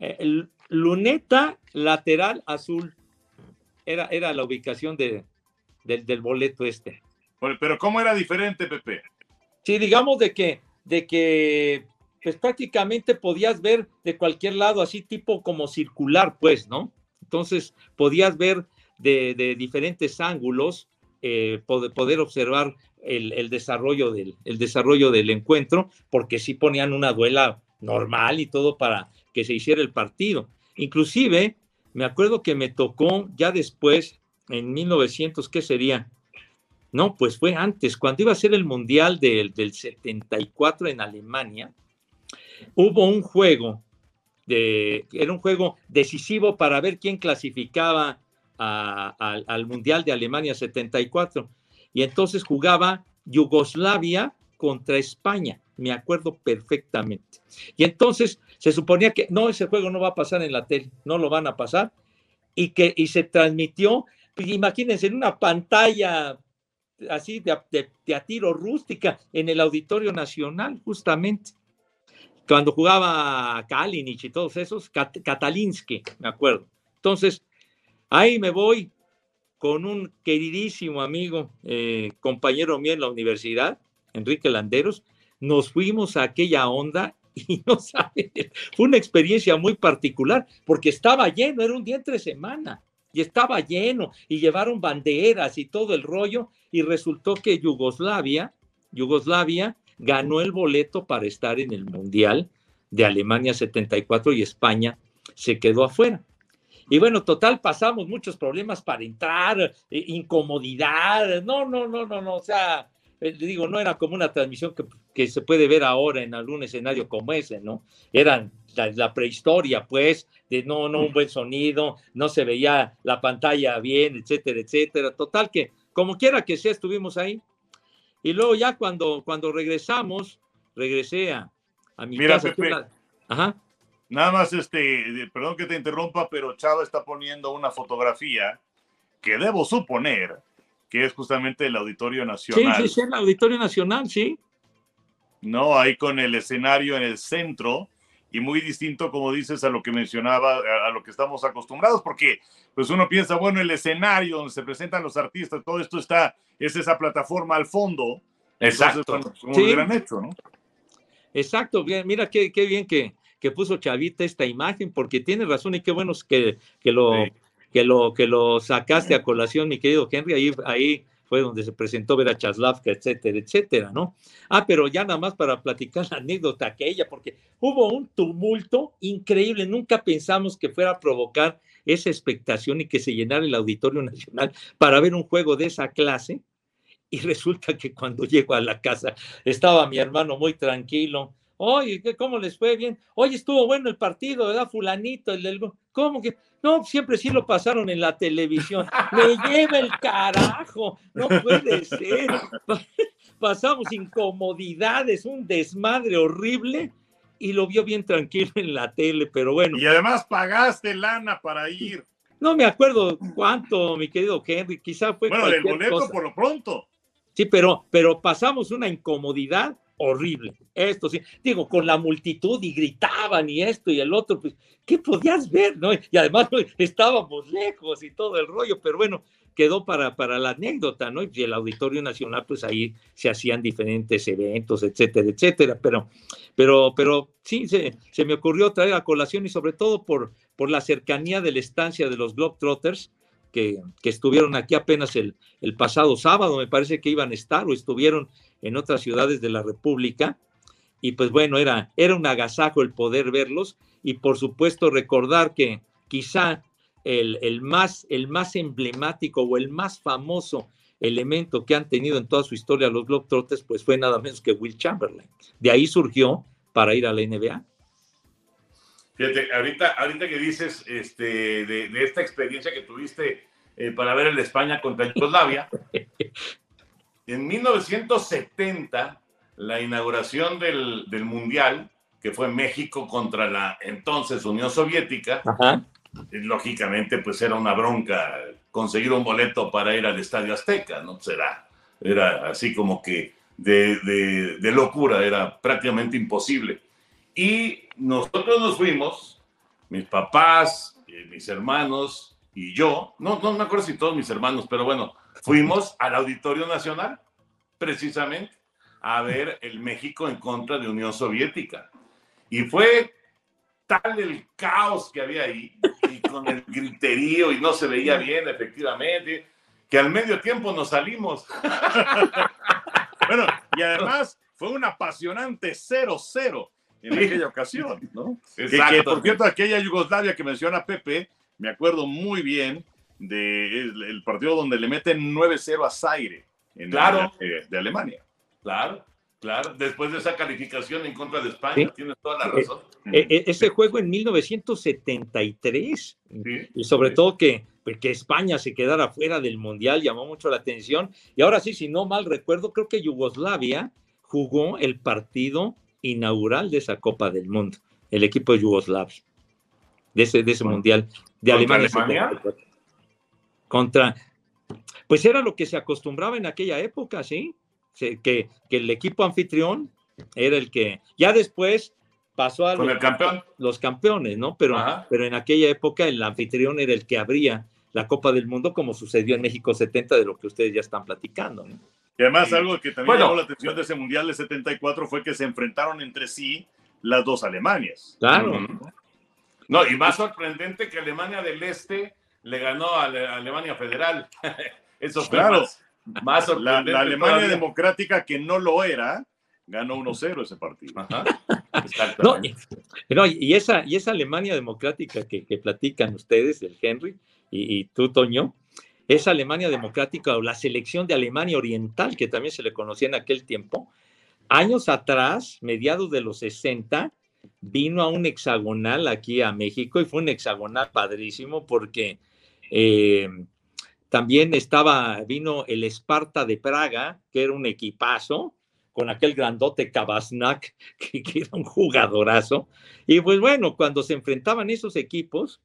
el luneta lateral azul. Era, era la ubicación de, del boleto este. Pero ¿cómo era diferente, Pepe? Sí, digamos de que, de que pues prácticamente podías ver de cualquier lado, así tipo como circular, pues, ¿no? Entonces podías ver de, diferentes ángulos, eh, poder, observar el, desarrollo del, el desarrollo del encuentro, porque sí ponían una duela normal y todo para que se hiciera el partido. Inclusive, me acuerdo que me tocó ya después, en 1900, ¿qué sería? No, pues fue antes, cuando iba a ser el Mundial del, del 74 en Alemania, hubo un juego, de, era un juego decisivo para ver quién clasificaba al Mundial de Alemania 74. Y entonces jugaba Yugoslavia contra España, me acuerdo perfectamente. Y entonces se suponía que no, ese juego no va a pasar en la tele, no lo van a pasar, y que y se transmitió, pues, imagínense, en una pantalla así de, a tiro rústica en el Auditorio Nacional, justamente. Cuando jugaba Kalinich y todos esos, Katalinsky, me acuerdo. Entonces, ahí me voy con un queridísimo amigo, eh, compañero mío en la universidad, Enrique Landeros. Nos fuimos a aquella onda y no sabe, fue una experiencia muy particular porque estaba lleno, era un día entre semana y estaba lleno y llevaron banderas y todo el rollo y resultó que Yugoslavia, Yugoslavia ganó el boleto para estar en el Mundial de Alemania 74 y España se quedó afuera. Y bueno, total, pasamos muchos problemas para entrar, eh, incomodidad, no, no, no, no, no, o sea, eh, digo, no era como una transmisión que, que, se puede ver ahora en algún escenario como ese, ¿no? Eran la, prehistoria, pues, de no, no un buen sonido, no se veía la pantalla bien, etcétera, etcétera. Total que, como quiera que sea, estuvimos ahí. Y luego ya cuando, cuando regresamos, regresé a, a mi Mira, Pepe, Ajá. Nada más, este, perdón que te interrumpa, pero Chava está poniendo una fotografía que debo suponer que es justamente el Auditorio Nacional. Sí, sí, sí, el Auditorio Nacional, sí. No, ahí con el escenario en el centro y muy distinto, como dices, a lo que mencionaba, a, lo que estamos acostumbrados, porque pues uno piensa, bueno, el escenario donde se presentan los artistas, todo esto está, es esa plataforma al fondo. Exacto. como sí. lo hecho, ¿no? Exacto, bien, mira qué, qué bien que, que, puso Chavita esta imagen, porque tiene razón y qué bueno que, que lo que lo, que lo sacaste a colación, mi querido Henry, ahí, ahí fue donde se presentó Vera Chaslavka, etcétera, etcétera, ¿no? Ah, pero ya nada más para platicar la anécdota aquella, porque hubo un tumulto increíble, nunca pensamos que fuera a provocar esa expectación y que se llenara el Auditorio Nacional para ver un juego de esa clase. Y resulta que cuando llego a la casa estaba mi hermano muy tranquilo, Oye, ¿cómo les fue bien? Oye, estuvo bueno el partido, ¿verdad? Fulanito, el del... ¿Cómo que? No, siempre sí lo pasaron en la televisión. Me lleva el carajo. No puede ser. Pasamos incomodidades, un desmadre horrible y lo vio bien tranquilo en la tele, pero bueno. Y además pagaste lana para ir. No me acuerdo cuánto, mi querido Henry, quizá fue. Bueno, del boleto por lo pronto. Sí, pero, pero pasamos una incomodidad horrible. Esto sí, digo, con la multitud y gritaban y esto y el otro, pues, ¿qué podías ver? ¿no? Y además estábamos lejos y todo el rollo, pero bueno, quedó para, para la anécdota, ¿no? Y el Auditorio Nacional, pues ahí se hacían diferentes eventos, etcétera, etcétera, pero, pero, pero sí, se, se me ocurrió traer a colación y sobre todo por, por la cercanía de la estancia de los Globetrotters, que, estuvieron aquí apenas el, el pasado sábado, me parece que iban a estar o estuvieron en otras ciudades de la República. Y pues bueno, era, era un agasajo el poder verlos y por supuesto recordar que quizá el, el, más, el más emblemático o el más famoso elemento que han tenido en toda su historia los Globetrotters, pues fue nada menos que Will Chamberlain. De ahí surgió para ir a la NBA. Fíjate, ahorita, ahorita que dices este, de, esta experiencia que tuviste eh, para ver el España contra Yugoslavia, En 1970, la inauguración del, Mundial, que fue México contra la entonces Unión Soviética, lógicamente pues era una bronca conseguir un boleto para ir al Estadio Azteca, ¿no? Será, pues, era así como que de, de, locura, era prácticamente imposible. Y nosotros nos fuimos, mis papás, eh, mis hermanos y yo, no, no me acuerdo si todos mis hermanos, pero bueno, fuimos al Auditorio Nacional, precisamente, a ver el México en contra de Unión Soviética. Y fue tal el caos que había ahí, y con el griterío, y no se veía bien, efectivamente, que al medio tiempo nos salimos. Bueno, y además fue un apasionante 0-0 en aquella ocasión, ¿no? Exacto. Que, por cierto, aquella Yugoslavia que menciona Pepe, me acuerdo muy bien del de el partido donde le meten 9-0 a Zaire en claro. de, de Alemania. Claro. Claro, después de esa calificación en contra de España, tienes toda la razón. Eh, eh, ese juego en 1973, y sobre todo que, que España se quedara fuera del Mundial llamó mucho la atención. Y ahora sí, si no mal recuerdo, creo que Yugoslavia jugó el partido inaugural de esa Copa del Mundo, el equipo de Yugoslavia, de ese, de ese Mundial de Alemania. Alemania? Contra, pues era lo que se acostumbraba en aquella época, ¿sí? que, el equipo anfitrión era el que ya después pasó a los, campeón? los campeones, ¿no? Pero, pero en aquella época el anfitrión era el que abría la Copa del Mundo, como sucedió en México 70, de lo que ustedes ya están platicando. ¿no? Y además, algo que también llamó la atención de ese Mundial de 74 fue que se enfrentaron entre sí las dos Alemanias. Claro. No, y más sorprendente que Alemania del Este le ganó a Alemania Federal. Eso fue claro. Más la, Alemania democrática que no lo era, ganó 1-0 ese partido. no, y, esa, y esa Alemania democrática que, platican ustedes, el Henry y, tú, Toño, esa Alemania democrática o la selección de Alemania Oriental, que también se le conocía en aquel tiempo, años atrás, mediados de los 60, vino a un hexagonal aquí a México y fue un hexagonal padrísimo porque eh, también estaba, vino el Esparta de Praga, que era un equipazo, con aquel grandote Kabasnak, que, era un jugadorazo. Y pues bueno, cuando se enfrentaban esos equipos,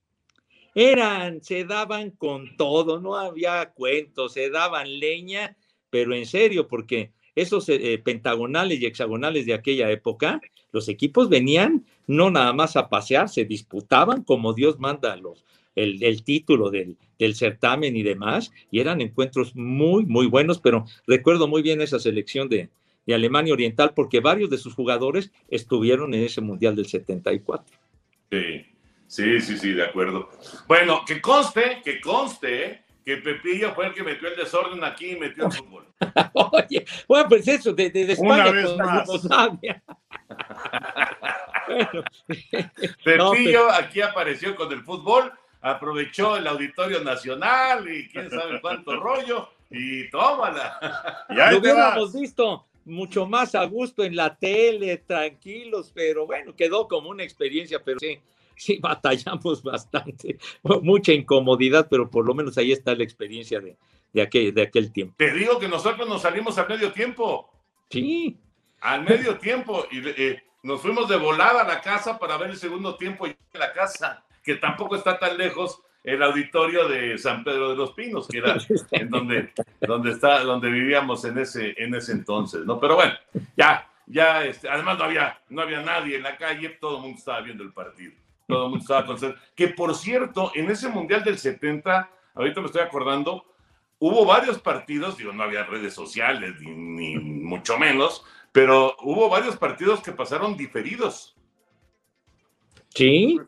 eran, se daban con todo, no había cuentos, se daban leña, pero en serio, porque esos eh, pentagonales y hexagonales de aquella época, los equipos venían no nada más a pasear, se disputaban como Dios manda los, el, título del, certamen y demás, y eran encuentros muy, muy buenos, pero recuerdo muy bien esa selección de, Alemania Oriental porque varios de sus jugadores estuvieron en ese Mundial del 74. Sí, sí, sí, sí, de acuerdo. Bueno, que conste, que conste que Pepillo fue el que metió el desorden aquí y metió el fútbol. Oye, bueno, pues eso, de, de, España Pepillo aquí apareció con el fútbol aprovechó el Auditorio Nacional y quién sabe cuánto rollo y tómala. Ya Lo hubiéramos visto mucho más a gusto en la tele, tranquilos, pero bueno, quedó como una experiencia, pero sí, sí batallamos bastante, mucha incomodidad, pero por lo menos ahí está la experiencia de, de, aquel, de aquel tiempo. Te digo que nosotros nos salimos al medio tiempo. Sí. Al medio tiempo y eh, nos fuimos de volada a la casa para ver el segundo tiempo en la casa que tampoco está tan lejos el auditorio de San Pedro de los Pinos, que era en donde, donde, está, donde vivíamos en ese, en ese entonces, ¿no? Pero bueno, ya, ya, este, además no había, no había nadie en la calle, todo el mundo estaba viendo el partido, todo el mundo estaba concentrado. Que por cierto, en ese Mundial del 70, ahorita me estoy acordando, hubo varios partidos, digo, no había redes sociales, ni mucho menos, pero hubo varios partidos que pasaron diferidos. Sí,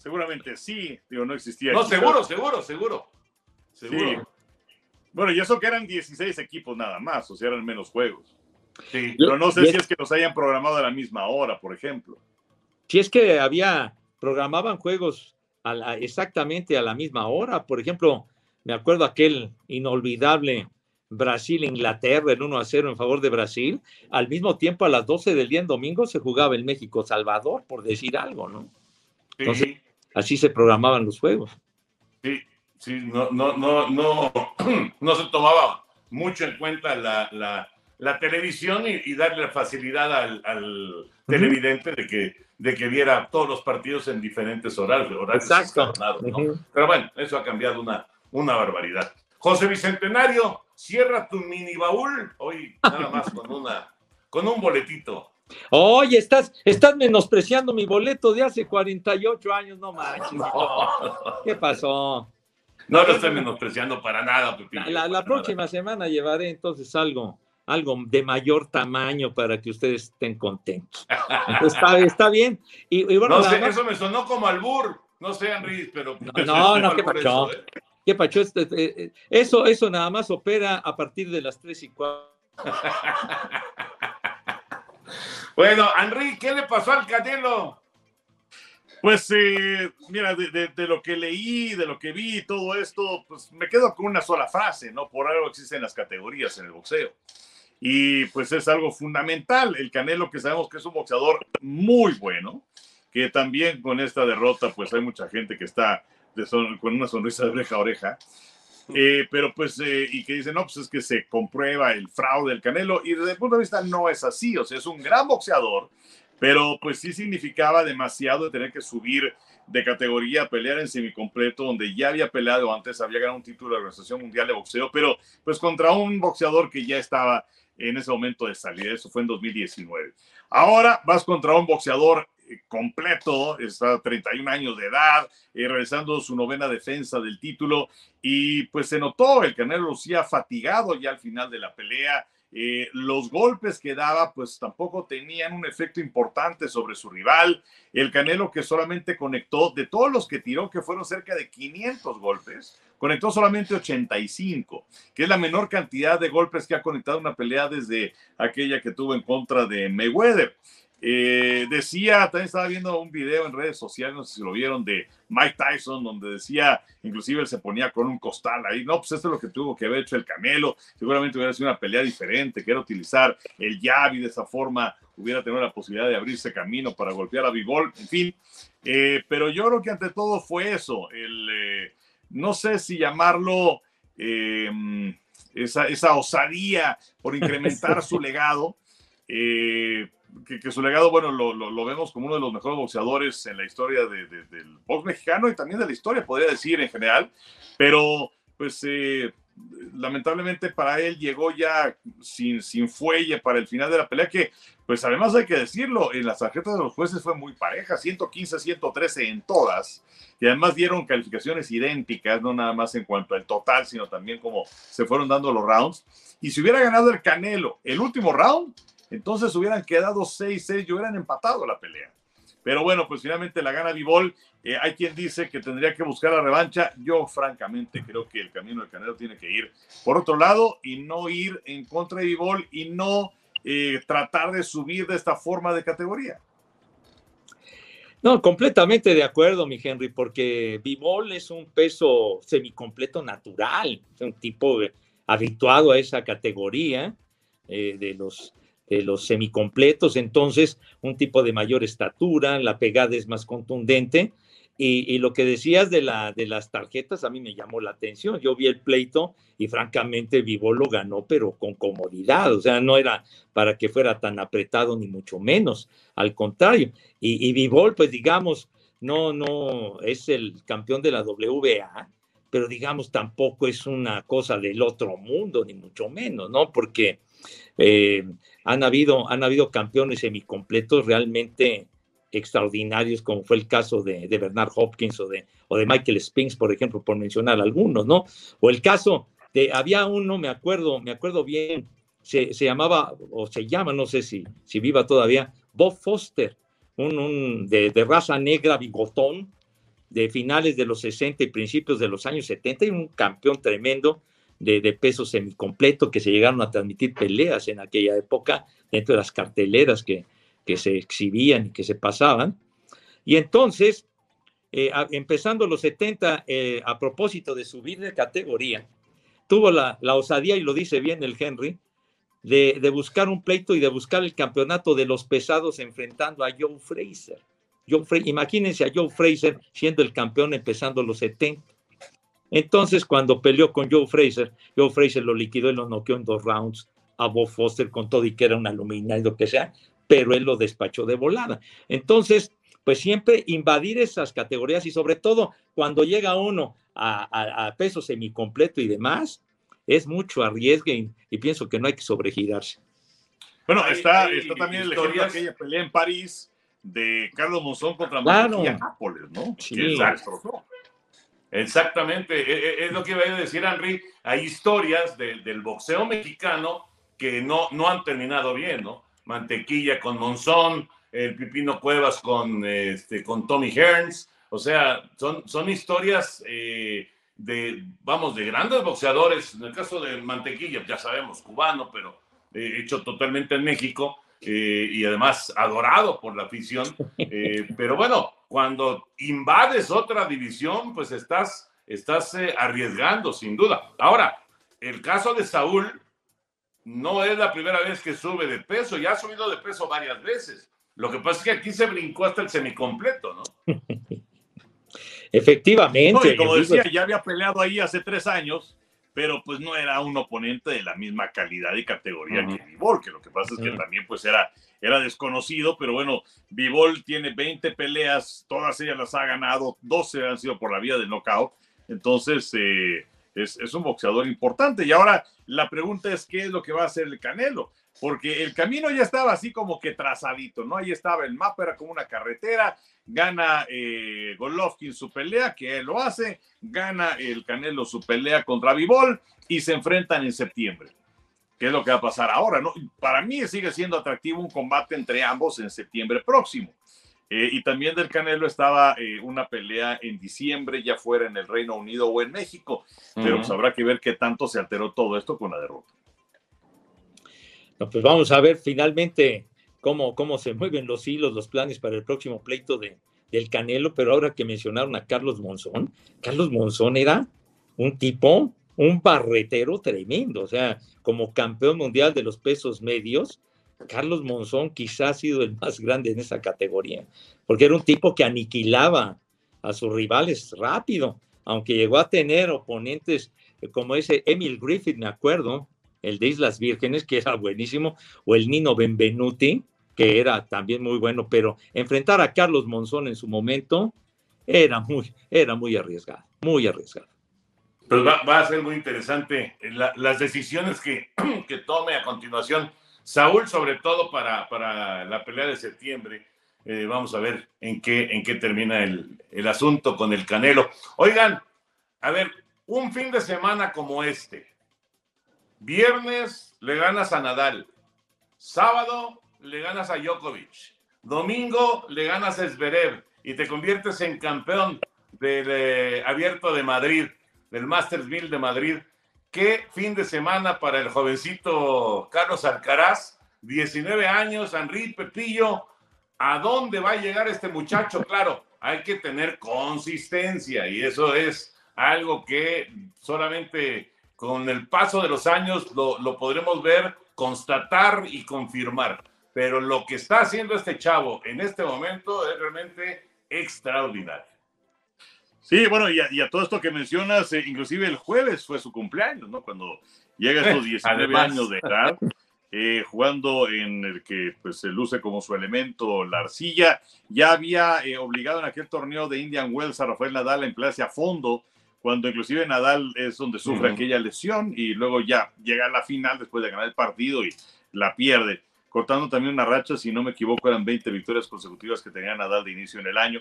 Seguramente sí, digo, no existía. No, seguro, seguro, seguro. Seguro. Bueno, y eso que eran 16 equipos nada más, o sea, eran menos juegos. Sí. Pero no sé si es que los hayan programado a la misma hora, por ejemplo. Si es que había, programaban juegos exactamente a la misma hora. Por ejemplo, me acuerdo aquel inolvidable Brasil-Inglaterra, el 1 a 0 en favor de Brasil. Al mismo tiempo, a las 12 del día en domingo, se jugaba el México-Salvador, por decir algo, ¿no? Entonces, así se programaban los juegos. Sí, sí, no, no, no, no, no se tomaba mucho en cuenta la, televisión y, darle facilidad al, televidente de que, de que viera todos los partidos en diferentes horarios. Exacto. Pero bueno, eso ha cambiado una, una barbaridad. José Bicentenario, cierra tu mini baúl hoy nada más con una con un boletito. Oye, estás, estás menospreciando mi boleto de hace 48 años, no manches. ¿Qué pasó? No lo estoy menospreciando para nada, Pepillo. La, próxima semana llevaré entonces algo, algo de mayor tamaño para que ustedes estén contentos. está, está bien. Y, bueno, no sé, eso me sonó como albur. No sé, Henry, pero. No, no, qué pacho. ¿eh? ¿Qué pacho? Este, eh, eh, eso, eso nada más opera a partir de las 3 y 4. bueno, Henry, ¿qué le pasó al Canelo? Pues eh, mira, de, lo que leí, de lo que vi, todo esto, pues me quedo con una sola frase, ¿no? Por algo existen las categorías en el boxeo. Y pues es algo fundamental. El Canelo, que sabemos que es un boxeador muy bueno, que también con esta derrota, pues hay mucha gente que está con una sonrisa de oreja a oreja. Eh, pero pues, eh, y que dicen, no, pues es que se comprueba el fraude del Canelo, y desde el punto de vista no es así, o sea, es un gran boxeador, pero pues sí significaba demasiado de tener que subir de categoría a pelear en semicompleto, donde ya había peleado antes, había ganado un título de la Organización Mundial de Boxeo, pero pues contra un boxeador que ya estaba en ese momento de salida, eso fue en 2019. Ahora vas contra un boxeador eh, completo, está 31 años de edad, eh, realizando su novena defensa del título y pues se notó, el Canelo lucía fatigado ya al final de la pelea, eh, los golpes que daba, pues tampoco tenían un efecto importante sobre su rival. El Canelo que solamente conectó, de todos los que tiró, que fueron cerca de 500 golpes, conectó solamente 85, que es la menor cantidad de golpes que ha conectado una pelea desde aquella que tuvo en contra de Mayweather. Eh, decía, también estaba viendo un video en redes sociales, no sé si lo vieron, de Mike Tyson, donde decía, inclusive él se ponía con un costal ahí, no, pues esto es lo que tuvo que haber hecho el Camelo, seguramente hubiera sido una pelea diferente, que era utilizar el jab y de esa forma hubiera tenido la posibilidad de abrirse camino para golpear a Bivol, en fin, eh, pero yo creo que ante todo fue eso, el, eh, no sé si llamarlo esa, esa osadía por incrementar su legado, eh, que, su legado, bueno, lo, vemos como uno de los mejores boxeadores en la historia del box mexicano y también de la historia, podría decir en general, pero pues eh, lamentablemente para él llegó ya sin, sin fuelle para el final de la pelea, que pues además hay que decirlo, en las tarjetas de los jueces fue muy pareja, 115, 113 en todas, y además dieron calificaciones idénticas, no nada más en cuanto al total, sino también como se fueron dando los rounds. Y si hubiera ganado el Canelo el último round, entonces hubieran quedado 6-6 y hubieran empatado la pelea. Pero bueno, pues finalmente la gana Vivol. Eh, hay quien dice que tendría que buscar la revancha. Yo, francamente, creo que el camino del Canelo tiene que ir por otro lado y no ir en contra de Vivol y no eh, tratar de subir de esta forma de categoría. No, completamente de acuerdo, mi Henry, porque Vivol es un peso semicompleto natural, un tipo habituado a esa categoría eh, de los los semicompletos, entonces un tipo de mayor estatura, la pegada es más contundente. Y, lo que decías de, la, de las tarjetas a mí me llamó la atención. Yo vi el pleito y francamente Vivo lo ganó, pero con comodidad. O sea, no era para que fuera tan apretado ni mucho menos. Al contrario. Y, y Vivol, pues digamos, no, no es el campeón de la WBA, pero digamos tampoco es una cosa del otro mundo, ni mucho menos, ¿no? Porque eh, han, habido, han habido campeones semicompletos realmente extraordinarios, como fue el caso de, Bernard Hopkins o de, o de Michael Spinks, por ejemplo, por mencionar algunos, ¿no? O el caso de, había uno, me acuerdo, me acuerdo bien, se, llamaba, o se llama, no sé si, si viva todavía, Bob Foster, un, de, de, raza negra bigotón, de finales de los 60 y principios de los años 70, y un campeón tremendo, de, peso semicompleto que se llegaron a transmitir peleas en aquella época dentro de las carteleras que, que se exhibían y que se pasaban. Y entonces, eh, empezando los 70, eh, a propósito de subir de categoría, tuvo la, la, osadía, y lo dice bien el Henry, de, de, buscar un pleito y de buscar el campeonato de los pesados enfrentando a Joe Fraser. Joe imagínense a Joe Fraser siendo el campeón empezando los 70. Entonces, cuando peleó con Joe Fraser, Joe Fraser lo liquidó y lo noqueó en dos rounds a Bob Foster con todo y que era una lumina y lo que sea, pero él lo despachó de volada. Entonces, pues siempre invadir esas categorías y sobre todo cuando llega uno a, peso semicompleto y demás, es mucho arriesgue y, pienso que no hay que sobregirarse. Bueno, está, está también el ejemplo de aquella pelea en París de Carlos Monzón contra claro. Nápoles, ¿no? Sí. Exactamente, e, e, es lo que iba a decir Henry. Hay historias del boxeo mexicano que no, no han terminado bien, ¿no? Mantequilla con Monzón, el Pipino Cuevas con, este, con Tommy Hearns, o sea, son, son historias eh, de, vamos, de grandes boxeadores. En el caso de Mantequilla, ya sabemos, cubano, pero eh, hecho totalmente en México eh, y además adorado por la afición. pero bueno, cuando invades otra división, pues estás, estás arriesgando, sin duda. Ahora, el caso de Saúl no es la primera vez que sube de peso, ya ha subido de peso varias veces. Lo que pasa es que aquí se brincó hasta el semicompleto, ¿no? Efectivamente. como decía, ya había peleado ahí hace tres años, pero pues no era un oponente de la misma calidad y categoría que Vivol, que lo que pasa es que también pues era, era desconocido, pero bueno, Vivol tiene 20 peleas, todas ellas las ha ganado, 12 han sido por la vía del knockout, entonces eh, es, es, un boxeador importante. Y ahora la pregunta es, ¿qué es lo que va a hacer el Canelo? Porque el camino ya estaba así como que trazadito, ¿no? Ahí estaba el mapa, era como una carretera, gana eh, Golovkin su pelea, que él lo hace, gana el Canelo su pelea contra Vivol y se enfrentan en septiembre. ¿Qué es lo que va a pasar ahora? ¿no? Para mí sigue siendo atractivo un combate entre ambos en septiembre próximo. Eh, y también del Canelo estaba eh, una pelea en diciembre, ya fuera en el Reino Unido o en México. Pero pues habrá que ver qué tanto se alteró todo esto con la derrota. pues vamos a ver finalmente cómo, cómo se mueven los hilos, los planes para el próximo pleito de, del Canelo. Pero ahora que mencionaron a Carlos Monzón, Carlos Monzón era un tipo, un barretero tremendo. O sea, como campeón mundial de los pesos medios Carlos Monzón quizás ha sido el más grande en esa categoría, porque era un tipo que aniquilaba a sus rivales rápido, aunque llegó a tener oponentes como ese Emil Griffith, me acuerdo, el de Islas Vírgenes, que era buenísimo, o el Nino Benvenuti, que era también muy bueno, pero enfrentar a Carlos Monzón en su momento era muy, era muy arriesgado, muy arriesgado. Pues va, a ser muy interesante las decisiones que, que tome a continuación Saúl, sobre todo para, para la pelea de septiembre. Eh, vamos a ver en qué, en qué termina el, el asunto con el Canelo. Oigan, a ver, un fin de semana como este. Viernes le ganas a Nadal. Sábado le ganas a Djokovic. Domingo le ganas a Zverev y te conviertes en campeón del eh, Abierto de Madrid, del Masters 1000 de Madrid. Qué fin de semana para el jovencito Carlos Alcaraz, 19 años, Henry Pepillo. ¿A dónde va a llegar este muchacho? Claro, hay que tener consistencia y eso es algo que solamente con el paso de los años lo, lo podremos ver, constatar y confirmar. Pero lo que está haciendo este chavo en este momento es realmente extraordinario. Sí, bueno, y a, todo esto que mencionas, eh, inclusive el jueves fue su cumpleaños, ¿no? Cuando llega a estos 19 años de edad, eh, jugando en el que pues se luce como su elemento la arcilla, ya había eh, obligado en aquel torneo de Indian Wells a Rafael Nadal a emplearse a fondo, cuando inclusive Nadal es donde sufre aquella lesión y luego ya llega a la final después de ganar el partido y la pierde, cortando también una racha, si no me equivoco, eran 20 victorias consecutivas que tenía Nadal de inicio en el año.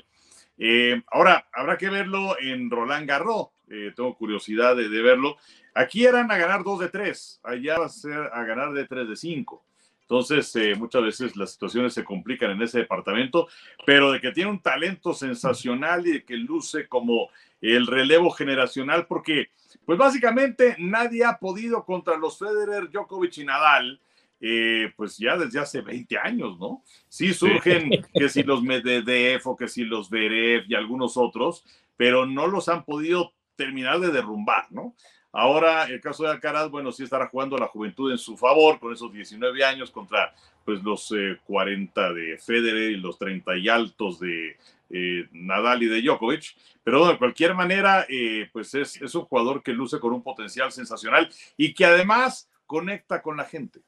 Eh, ahora, habrá que verlo en Roland Garros. Eh, tengo curiosidad de, verlo. Aquí eran a ganar dos de tres, allá va a ser a ganar de tres de cinco. Entonces, eh, muchas veces las situaciones se complican en ese departamento, pero de que tiene un talento sensacional y de que luce como el relevo generacional, porque, pues básicamente nadie ha podido contra los Federer, Djokovic y Nadal eh, pues ya desde hace 20 años, ¿no? Sí surgen que si los Medvedev o que si los Berev y algunos otros, pero no los han podido terminar de derrumbar, ¿no? Ahora, el caso de Alcaraz, bueno, sí estará jugando la juventud en su favor con esos 19 años contra pues los 40 eh, de Federer y los 30 y altos de eh, Nadal y de Djokovic. Pero de cualquier manera, pues es, es un jugador que luce con un potencial sensacional y que además conecta con la gente.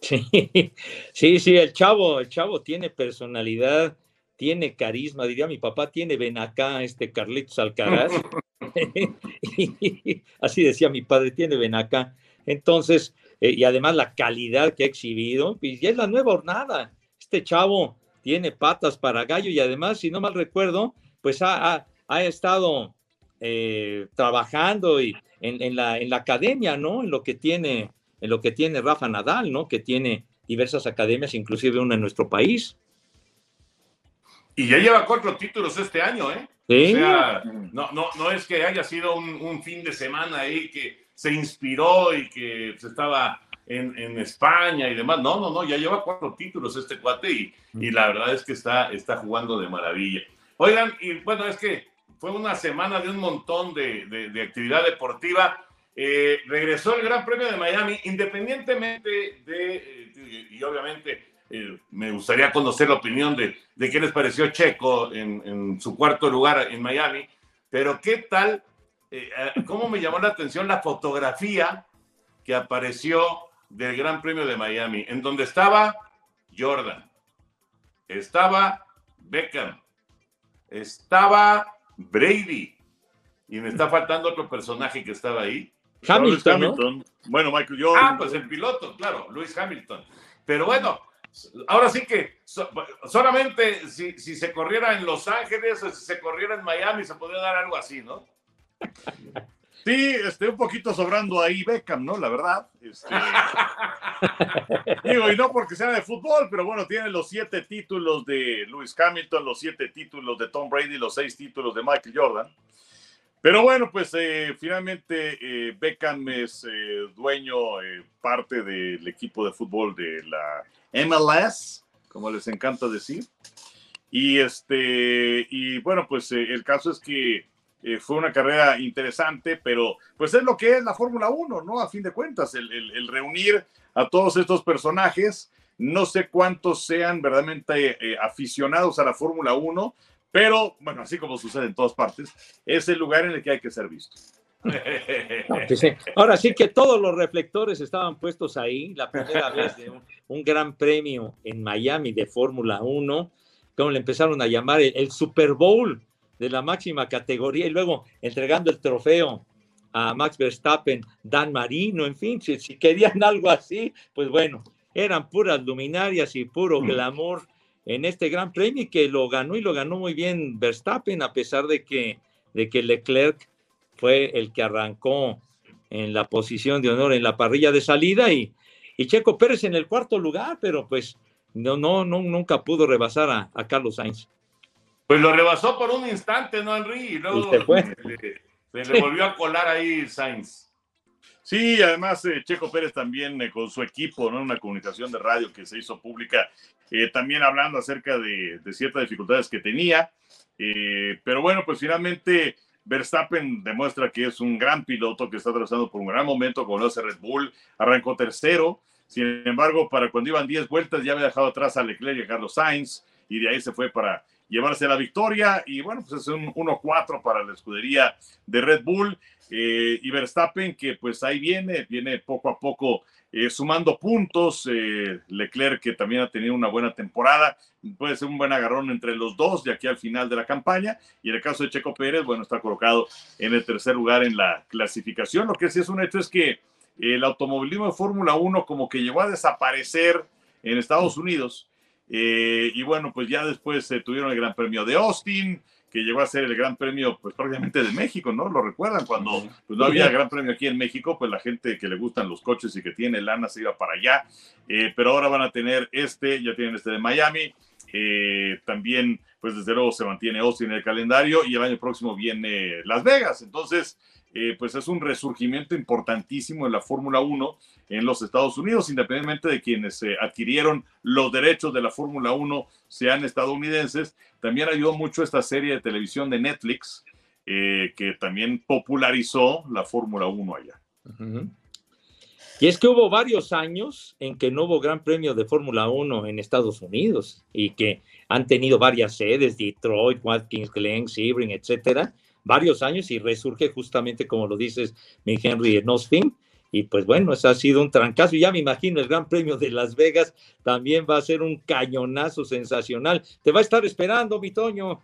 Sí, sí, el chavo, el chavo tiene personalidad, tiene carisma, diría mi papá, tiene ven acá, este Carlitos Alcaraz. así decía mi padre, tiene ven acá. Entonces, eh, y además la calidad que ha exhibido, y es la nueva hornada. Este chavo tiene patas para gallo y además, si no mal recuerdo, pues ha, estado eh, trabajando y en, la, en la academia, ¿no? En lo que tiene, en lo que tiene Rafa Nadal, ¿no? Que tiene diversas academias, inclusive una en nuestro país. Y ya lleva cuatro títulos este año, ¿eh? ¿Sí? O sea, no, no, no es que haya sido un, fin de semana ahí que se inspiró y que se estaba en, en, España y demás. No, no, no, ya lleva cuatro títulos este cuate y, y la verdad es que está, está jugando de maravilla. Oigan, y bueno, es que fue una semana de un montón de, de, actividad deportiva. Eh, regresó el Gran Premio de Miami, independientemente de, eh, y obviamente eh, me gustaría conocer la opinión de, de qué les pareció Checo en, su cuarto lugar en Miami, pero qué tal, cómo me llamó la atención la fotografía que apareció del Gran Premio de Miami, en donde estaba Jordan, estaba Beckham, estaba Brady, y me está faltando otro personaje que estaba ahí. Hamilton. Bueno, Michael Jordan. Ah, pues el piloto, claro, Luis Hamilton. Pero bueno, ahora sí que solamente si, se corriera en Los Ángeles o si se corriera en Miami se podría dar algo así, ¿no? Sí, este, un poquito sobrando ahí Beckham, ¿no? La verdad. Este, digo, y no porque sea de fútbol, pero bueno, tiene los siete títulos de Lewis Hamilton, los siete títulos de Tom Brady, los seis títulos de Michael Jordan. Pero bueno, pues eh, finalmente eh, Beckham es eh, dueño, parte del equipo de fútbol de la MLS, como les encanta decir. Y este, y bueno, pues el caso es que eh, fue una carrera interesante, pero pues es lo que es la Fórmula 1, ¿no? A fin de cuentas, el, reunir a todos estos personajes, no sé cuántos sean verdaderamente eh, aficionados a la Fórmula 1, pero bueno, así como sucede en todas partes, es el lugar en el que hay que ser visto. Pues Ahora sí que todos los reflectores estaban puestos ahí, la primera vez de un, gran premio en Miami de Fórmula 1, como le empezaron a llamar el, Super Bowl de la máxima categoría y luego entregando el trofeo a Max Verstappen, Dan Marino, en fin, si, querían algo así, pues bueno, eran puras luminarias y puro mm. glamour en este gran premio que lo ganó y lo ganó muy bien Verstappen a pesar de que, de que Leclerc fue el que arrancó en la posición de honor en la parrilla de salida y, y Checo Pérez en el cuarto lugar, pero pues no, no, no nunca pudo rebasar a, Carlos Sainz. Pues lo rebasó por un instante, ¿no, Henry? Y luego se, le, volvió a colar ahí Sainz. Sí, además eh, Checo Pérez también eh, con su equipo, ¿no? Una comunicación de radio que se hizo pública, eh, también hablando acerca de, de, ciertas dificultades que tenía. pero bueno, pues finalmente Verstappen demuestra que es un gran piloto que está atravesando por un gran momento como lo hace Red Bull. Arrancó tercero. Sin embargo, para cuando iban 10 vueltas ya había dejado atrás a Leclerc y a Carlos Sainz y de ahí se fue para llevarse la victoria. Y bueno, pues es un 1-4 para la escudería de Red Bull. Eh, y Verstappen que pues ahí viene, viene poco a poco eh, sumando puntos. Eh, Leclerc, que también ha tenido una buena temporada, puede ser un buen agarrón entre los dos de aquí al final de la campaña. Y en el caso de Checo Pérez, bueno, está colocado en el tercer lugar en la clasificación. Lo que sí es un hecho es que el automovilismo de Fórmula 1 como que llegó a desaparecer en Estados Unidos. Eh, y bueno, pues ya después se tuvieron el Gran Premio de Austin, que llegó a ser el Gran Premio, pues prácticamente de México, ¿no? Lo recuerdan cuando pues, no había Gran Premio aquí en México, pues la gente que le gustan los coches y que tiene lana se iba para allá, eh, pero ahora van a tener este, ya tienen este de Miami, eh, también, pues desde luego se mantiene Austin en el calendario y el año próximo viene Las Vegas, entonces eh, pues es un resurgimiento importantísimo en la Fórmula 1 en los Estados Unidos, independientemente de quienes eh, adquirieron los derechos de la Fórmula 1 sean estadounidenses. También ayudó mucho esta serie de televisión de Netflix, eh, que también popularizó la Fórmula 1 allá. Y es que hubo varios años en que no hubo Gran Premio de Fórmula 1 en Estados Unidos y que han tenido varias sedes, Detroit, Watkins Glen, Sebring, etcétera, varios años y resurge justamente, como lo dices, mi Henry en Austin. Y pues bueno, eso ha sido un trancazo. Y ya me imagino el Gran Premio de Las Vegas también va a ser un cañonazo sensacional. Te va a estar esperando, mi Toño.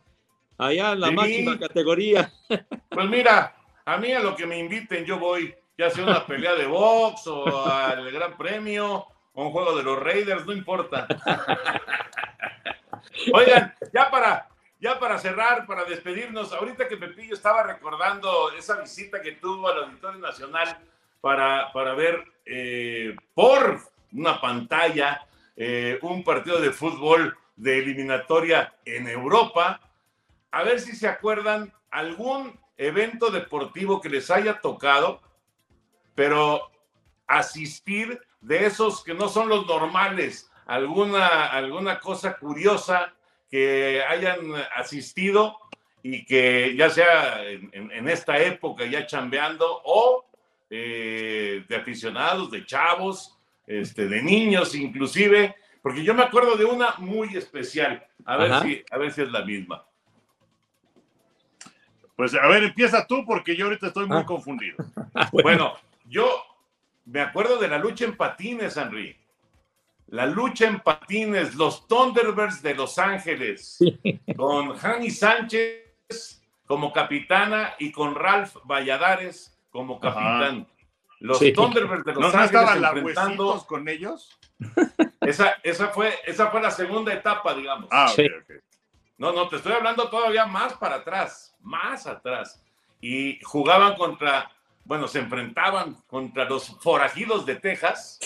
allá en la máxima categoría. Pues mira, a mí a lo que me inviten yo voy, ya sea una pelea de box o al Gran Premio o un juego de los Raiders, no importa. Oigan, ya para, ya para cerrar, para despedirnos, ahorita que Pepillo estaba recordando esa visita que tuvo al Auditorio Nacional para, para ver eh, por una pantalla eh, un partido de fútbol de eliminatoria en Europa. A ver si se acuerdan algún evento deportivo que les haya tocado, pero asistir de esos que no son los normales, alguna, alguna cosa curiosa que hayan asistido y que ya sea en, esta época ya chambeando o eh, de aficionados, de chavos, este, de niños inclusive, porque yo me acuerdo de una muy especial, a ver, si, a ver si es la misma. Pues a ver, empieza tú porque yo ahorita estoy muy ah. confundido. bueno. yo me acuerdo de la lucha en patines, Henry la lucha en patines, los Thunderbirds de Los Ángeles, con Hani Sánchez como capitana y con Ralph Valladares como capitán. Los Thunderbirds de Los Ángeles enfrentando con ellos. Esa, esa, fue, esa fue la segunda etapa, digamos. Ah, No, no, te estoy hablando todavía más para atrás, más atrás. Y jugaban contra, bueno, se enfrentaban contra los forajidos de Texas.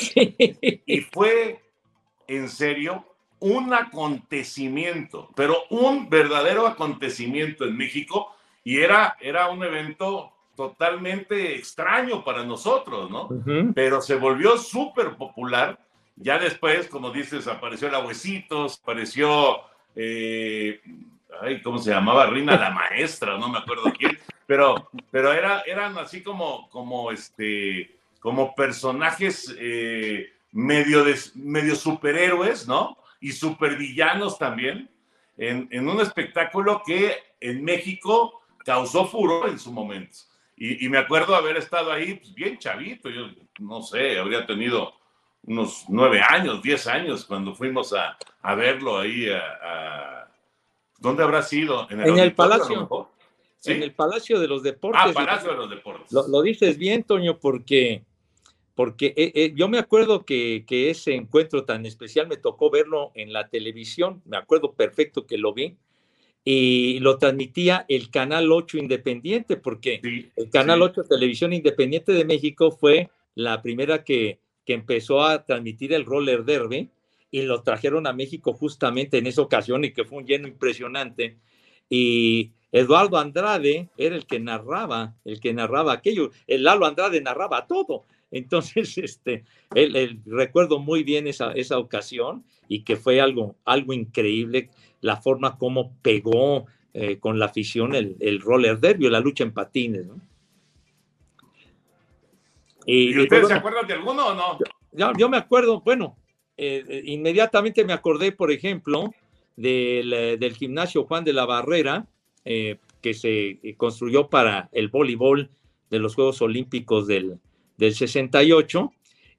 Y fue en serio un acontecimiento, pero un verdadero acontecimiento en México y era, era un evento totalmente extraño para nosotros, ¿no? Pero se volvió súper popular. Ya después, como dices, apareció el Abuesitos, apareció, eh, ay, ¿cómo se llamaba? Rina la Maestra, no me acuerdo quién, pero, pero era, eran así como, como, este, como personajes eh, medio, de, medio superhéroes, ¿no? Y supervillanos también, en, en, un espectáculo que en México causó furor en su momento. Y, me acuerdo haber estado ahí pues, bien chavito, yo no sé, habría tenido unos nueve años, diez años cuando fuimos a, a verlo ahí a, ¿Dónde habrá sido? En el, Palacio. En el Palacio de los Deportes. Ah, Palacio de los Deportes. Lo, lo dices bien, Toño, porque porque eh, eh, yo me acuerdo que, ese encuentro tan especial me tocó verlo en la televisión, me acuerdo perfecto que lo vi, y lo transmitía el Canal 8 Independiente, porque el Canal 8 Televisión Independiente de México fue la primera que, que empezó a transmitir el roller derby, y lo trajeron a México justamente en esa ocasión y que fue un lleno impresionante. Y Eduardo Andrade era el que narraba, el que narraba aquello. El Lalo Andrade narraba todo. Entonces, este, el, recuerdo muy bien esa, esa ocasión y que fue algo, algo increíble la forma como pegó eh, con la afición el, el, roller derby, la lucha en patines. ¿no? Y, ustedes se acuerdan de alguno o no? Yo, yo me acuerdo, bueno, eh, eh, inmediatamente me acordé, por ejemplo, del, del, gimnasio Juan de la Barrera, que se construyó para el voleibol de los Juegos Olímpicos del, del 68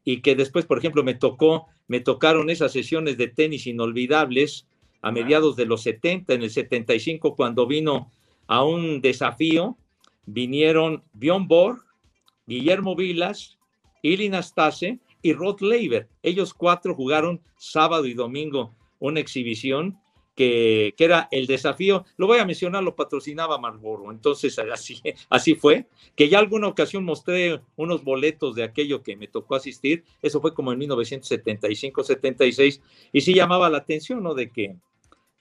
y que después, por ejemplo, me tocó, me tocaron esas sesiones de tenis inolvidables a mediados de los 70, en el 75, cuando vino a un desafío, vinieron Bjorn Borg, Guillermo Vilas, Ilin Astase y Rod Leiber. Ellos cuatro jugaron sábado y domingo una exhibición que, era el desafío, lo voy a mencionar, lo patrocinaba Marlboro, entonces así, así fue, que ya alguna ocasión mostré unos boletos de aquello que me tocó asistir, eso fue como en 1975-76, y sí llamaba la atención, ¿no? De que,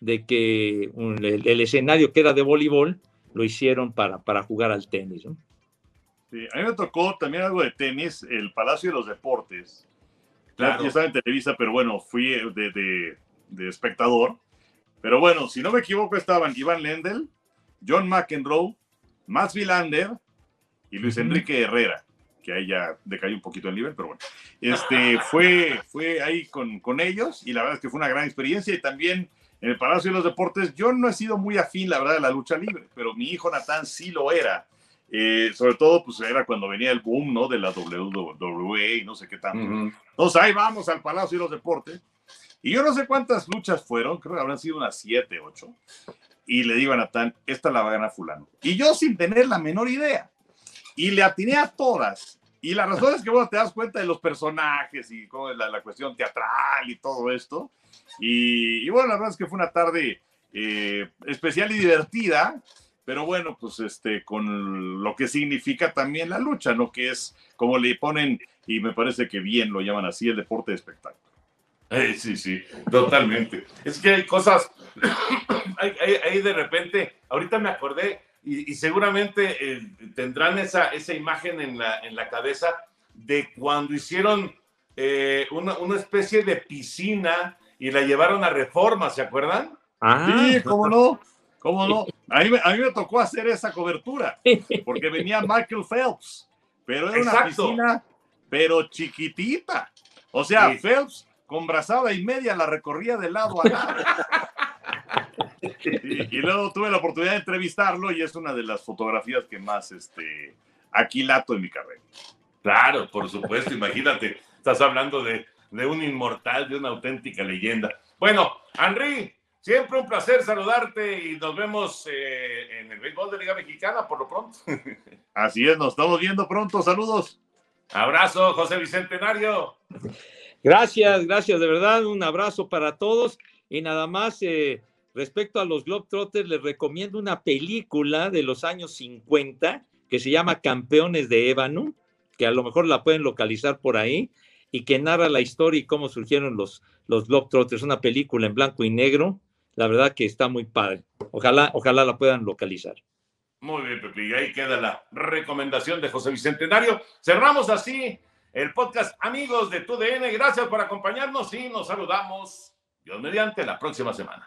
de que el, escenario que era de voleibol lo hicieron para, para jugar al tenis, ¿no? Sí, a mí me tocó también algo de tenis, el Palacio de los Deportes. Claro. Yo estaba en Televisa, pero bueno, fui de, de, de espectador pero bueno, si no me equivoco, estaban Iván Lendl, John McEnroe, Max Villander y Luis Enrique Herrera, que ahí ya decayó un poquito el nivel, pero bueno. Este, fue, fue ahí con, con ellos y la verdad es que fue una gran experiencia y también en el Palacio de los Deportes, yo no he sido muy afín, la verdad, de la lucha libre, pero mi hijo Natán sí lo era. Eh, sobre todo, pues era cuando venía el boom, ¿no? De la WWE y no sé qué tanto. Entonces ahí vamos al Palacio de los Deportes y yo no sé cuántas luchas fueron, creo que habrán sido unas siete, ocho. y le digo a Natán, esta la va a ganar fulano. Y yo sin tener la menor idea. Y le atiné a todas. Y la razón es que, bueno, te das cuenta de los personajes y cómo la, cuestión teatral y todo esto. Y, bueno, la verdad es que fue una tarde eh, especial y divertida, pero bueno, pues este, con lo que significa también la lucha, ¿no? Que es como le ponen, y me parece que bien lo llaman así, el deporte de espectáculo. Eh, sí, sí, totalmente. Es que hay cosas, ahí de repente, ahorita me acordé, y, seguramente eh, tendrán esa, esa imagen en la, en la cabeza de cuando hicieron eh, una, una, especie de piscina y la llevaron a reforma, ¿se acuerdan? Ah, sí, cómo no, cómo no. A mí, a mí me tocó hacer esa cobertura, porque venía Michael Phelps, pero era una piscina, pero chiquitita. O sea, Phelps con brazada y media la recorría de lado a lado. y, luego tuve la oportunidad de entrevistarlo y es una de las fotografías que más este, aquilato en mi carrera. Claro, por supuesto, imagínate, estás hablando de, de un inmortal, de una auténtica leyenda. Bueno, Henry, siempre un placer saludarte y nos vemos eh, en el béisbol de Liga Mexicana por lo pronto. Así es, nos estamos viendo pronto, saludos. Abrazo, José Bicentenario. Gracias, gracias, de verdad, un abrazo para todos y nada más. Eh, Respecto a los Globetrotters, les recomiendo una película de los años 50 que se llama Campeones de Ébano, que a lo mejor la pueden localizar por ahí, y que narra la historia y cómo surgieron los, los Globetrotters. Una película en blanco y negro, la verdad que está muy padre. Ojalá, ojalá la puedan localizar. Muy bien, Pepe, y ahí queda la recomendación de José Bicentenario. Cerramos así el podcast Amigos de TUDN. Gracias por acompañarnos y nos saludamos, Dios mediante, la próxima semana.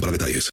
para detalles.